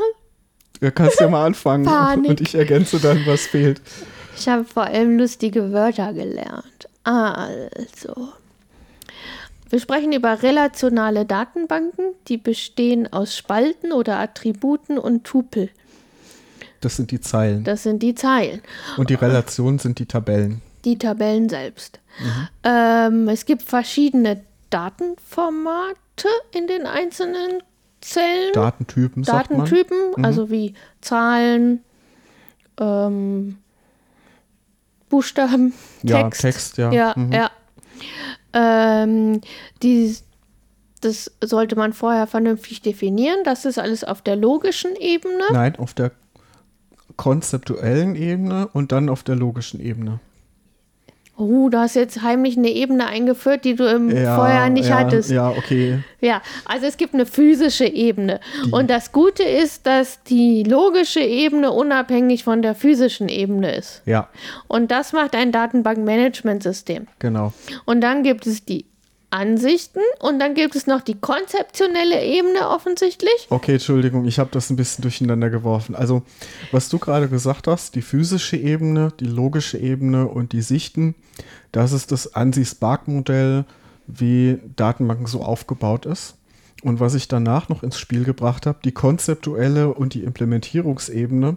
Speaker 2: Du kannst ja mal anfangen [LAUGHS]
Speaker 1: Panik.
Speaker 2: und ich ergänze dann, was fehlt.
Speaker 1: Ich habe vor allem lustige Wörter gelernt. Also. Wir sprechen über relationale Datenbanken, die bestehen aus Spalten oder Attributen und Tupel.
Speaker 2: Das sind die Zeilen.
Speaker 1: Das sind die Zeilen.
Speaker 2: Und die Relationen sind die Tabellen.
Speaker 1: die Tabellen selbst. Ähm, es gibt verschiedene Datenformate in den einzelnen Zellen.
Speaker 2: Datentypen.
Speaker 1: Datentypen, also wie Zahlen, ähm, Buchstaben,
Speaker 2: Ja,
Speaker 1: Text.
Speaker 2: Text, ja.
Speaker 1: Ja,
Speaker 2: Mhm.
Speaker 1: ja. Ähm, die, das sollte man vorher vernünftig definieren. Das ist alles auf der logischen Ebene.
Speaker 2: Nein, auf der konzeptuellen Ebene und dann auf der logischen Ebene.
Speaker 1: Oh, du hast jetzt heimlich eine Ebene eingeführt, die du im
Speaker 2: Ja,
Speaker 1: vorher nicht
Speaker 2: ja,
Speaker 1: hattest.
Speaker 2: Ja, okay.
Speaker 1: Ja, also es gibt eine physische Ebene. Und das Gute ist, dass die logische Ebene unabhängig von der physischen Ebene ist.
Speaker 2: Ja,
Speaker 1: Und das macht ein Datenbankmanagementsystem.
Speaker 2: genau.
Speaker 1: Und dann gibt es die Ansichten und dann gibt es noch die konzeptionelle Ebene offensichtlich.
Speaker 2: Okay, Entschuldigung, ich habe das ein bisschen durcheinander geworfen. Also, was du gerade gesagt hast, die physische Ebene, die logische Ebene und die Sichten, das ist das ANSI-Spark-Modell, wie Datenbanken so aufgebaut ist. Und was ich danach noch ins Spiel gebracht habe, die konzeptuelle und die Implementierungsebene,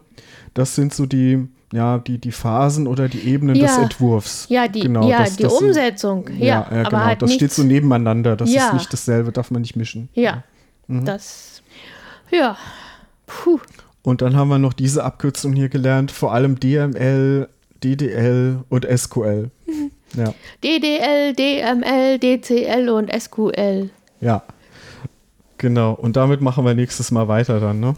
Speaker 2: das sind so die, ja, die, die Phasen oder die Ebenen des
Speaker 1: Ja.
Speaker 2: Entwurfs.
Speaker 1: Ja, die,
Speaker 2: Genau,
Speaker 1: ja,
Speaker 2: das-
Speaker 1: die
Speaker 2: das sind-
Speaker 1: Umsetzung. Ja,
Speaker 2: Ja, ja,
Speaker 1: aber
Speaker 2: genau.
Speaker 1: halt
Speaker 2: das
Speaker 1: nichts,
Speaker 2: steht so nebeneinander. Das
Speaker 1: Ja.
Speaker 2: ist nicht dasselbe, darf man nicht mischen.
Speaker 1: Ja,
Speaker 2: Mhm.
Speaker 1: das. Ja. Puh.
Speaker 2: Und dann haben wir noch diese Abkürzung hier gelernt, vor allem DML, DDL und SQL. Ja,
Speaker 1: DDL, DML, DCL und SQL.
Speaker 2: ja. Genau. Und damit machen wir nächstes Mal weiter dann, ne?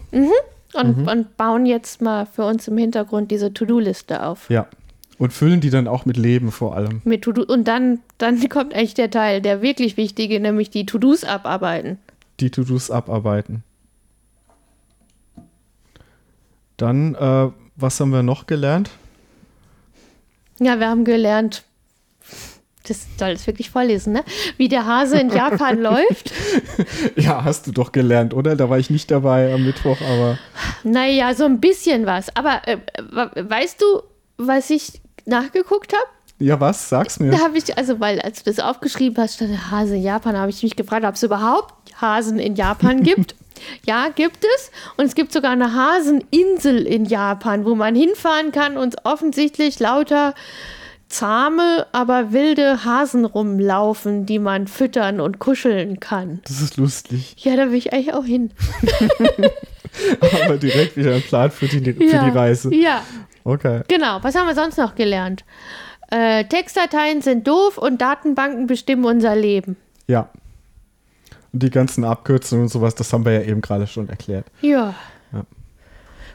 Speaker 1: Und,
Speaker 2: Mhm.
Speaker 1: und bauen jetzt mal für uns im Hintergrund diese To-Do-Liste auf.
Speaker 2: Ja. Und füllen die dann auch mit Leben vor allem.
Speaker 1: Mit To-Do. Und dann, dann [LAUGHS] kommt eigentlich der Teil, der wirklich wichtige, nämlich die To-Dos abarbeiten.
Speaker 2: Die To-Dos abarbeiten. Dann, äh, was haben wir noch gelernt?
Speaker 1: Ja, wir haben gelernt, das soll es wirklich vorlesen, ne? Wie der Hase in Japan [LAUGHS] läuft.
Speaker 2: Ja, hast du doch gelernt, oder? Da war ich nicht dabei am Mittwoch, aber.
Speaker 1: Naja, so ein bisschen was. Aber äh, weißt du, was ich nachgeguckt habe?
Speaker 2: Ja, was? Sag's mir.
Speaker 1: Da habe ich, also, weil als du das aufgeschrieben hast, stand Hase in Japan, habe ich mich gefragt, ob es überhaupt Hasen in Japan gibt. [LAUGHS] ja, gibt es. Und es gibt sogar eine Haseninsel in Japan, wo man hinfahren kann und offensichtlich lauter zahme, aber wilde Hasen rumlaufen, die man füttern und kuscheln kann.
Speaker 2: Das ist lustig.
Speaker 1: Ja, da will ich eigentlich auch hin. [LAUGHS]
Speaker 2: aber direkt wieder ein Plan für die, für
Speaker 1: ja.
Speaker 2: die Reise.
Speaker 1: Ja.
Speaker 2: Okay.
Speaker 1: Genau. Was haben wir sonst noch gelernt? Äh, Textdateien sind doof und Datenbanken bestimmen unser Leben.
Speaker 2: Ja. Und die ganzen Abkürzungen und sowas, das haben wir ja eben gerade schon erklärt.
Speaker 1: Ja.
Speaker 2: Ja.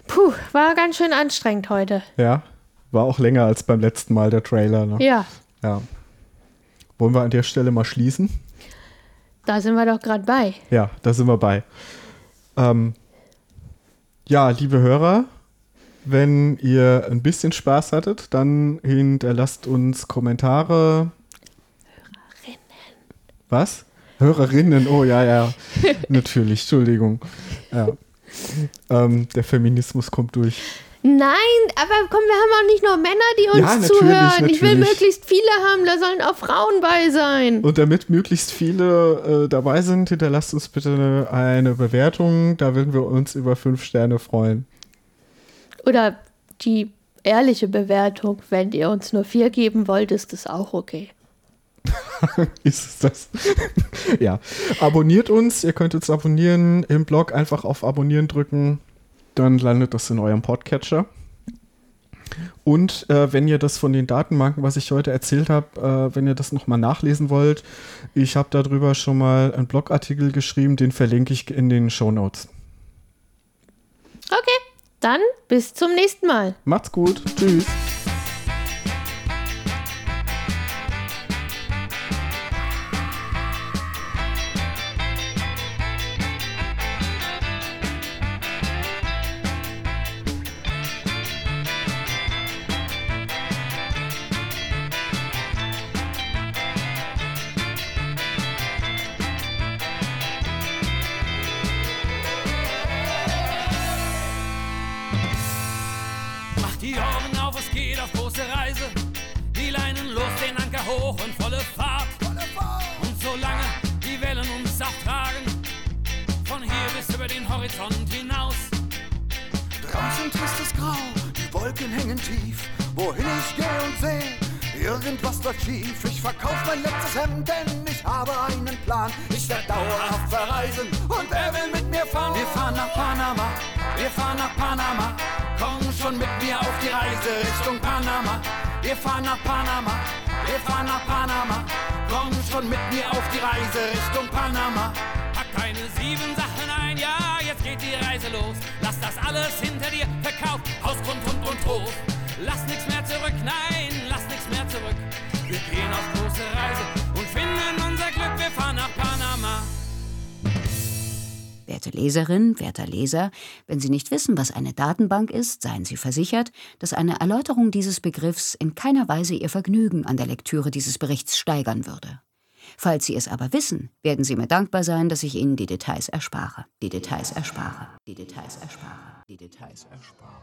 Speaker 1: Puh, war ganz schön anstrengend heute.
Speaker 2: Ja. War auch länger als beim letzten Mal der Trailer. Ne?
Speaker 1: Ja.
Speaker 2: Ja. Wollen wir an der Stelle mal schließen?
Speaker 1: Da sind wir doch gerade bei.
Speaker 2: Ja, da sind wir bei. Ähm, ja, liebe Hörer, wenn ihr ein bisschen Spaß hattet, dann hinterlasst uns Kommentare.
Speaker 1: Hörerinnen.
Speaker 2: Was? Hörerinnen, oh ja, ja. Natürlich, Entschuldigung. Ja. Ähm, der Feminismus kommt durch.
Speaker 1: Nein, aber komm, wir haben auch nicht nur Männer, die uns
Speaker 2: Ja, natürlich,
Speaker 1: zuhören. Ich will
Speaker 2: natürlich.
Speaker 1: möglichst viele haben, da sollen auch Frauen bei sein.
Speaker 2: Und damit möglichst viele äh, dabei sind, hinterlasst uns bitte eine Bewertung. Da würden wir uns über fünf Sterne freuen.
Speaker 1: Oder die ehrliche Bewertung, wenn ihr uns nur vier geben wollt, ist das auch okay. [LAUGHS]
Speaker 2: Ist es das? [LAUGHS] ja. Abonniert uns. Ihr könnt uns abonnieren im Blog. Einfach auf Abonnieren drücken. Dann landet das in eurem Podcatcher. Und äh, wenn ihr das von den Datenbanken, was ich heute erzählt habe, äh, wenn ihr das nochmal nachlesen wollt, ich habe darüber schon mal einen Blogartikel geschrieben, den verlinke ich in den Show Notes.
Speaker 1: Okay, dann bis zum nächsten Mal.
Speaker 2: Macht's gut. Tschüss.
Speaker 3: Leserin, werter Leser, wenn Sie nicht wissen, was eine Datenbank ist, seien Sie versichert, dass eine Erläuterung dieses Begriffs in keiner Weise Ihr Vergnügen an der Lektüre dieses Berichts steigern würde. Falls Sie es aber wissen, werden Sie mir dankbar sein, dass ich Ihnen die Details erspare. Die Details erspare. Die Details erspare. Die Details erspare.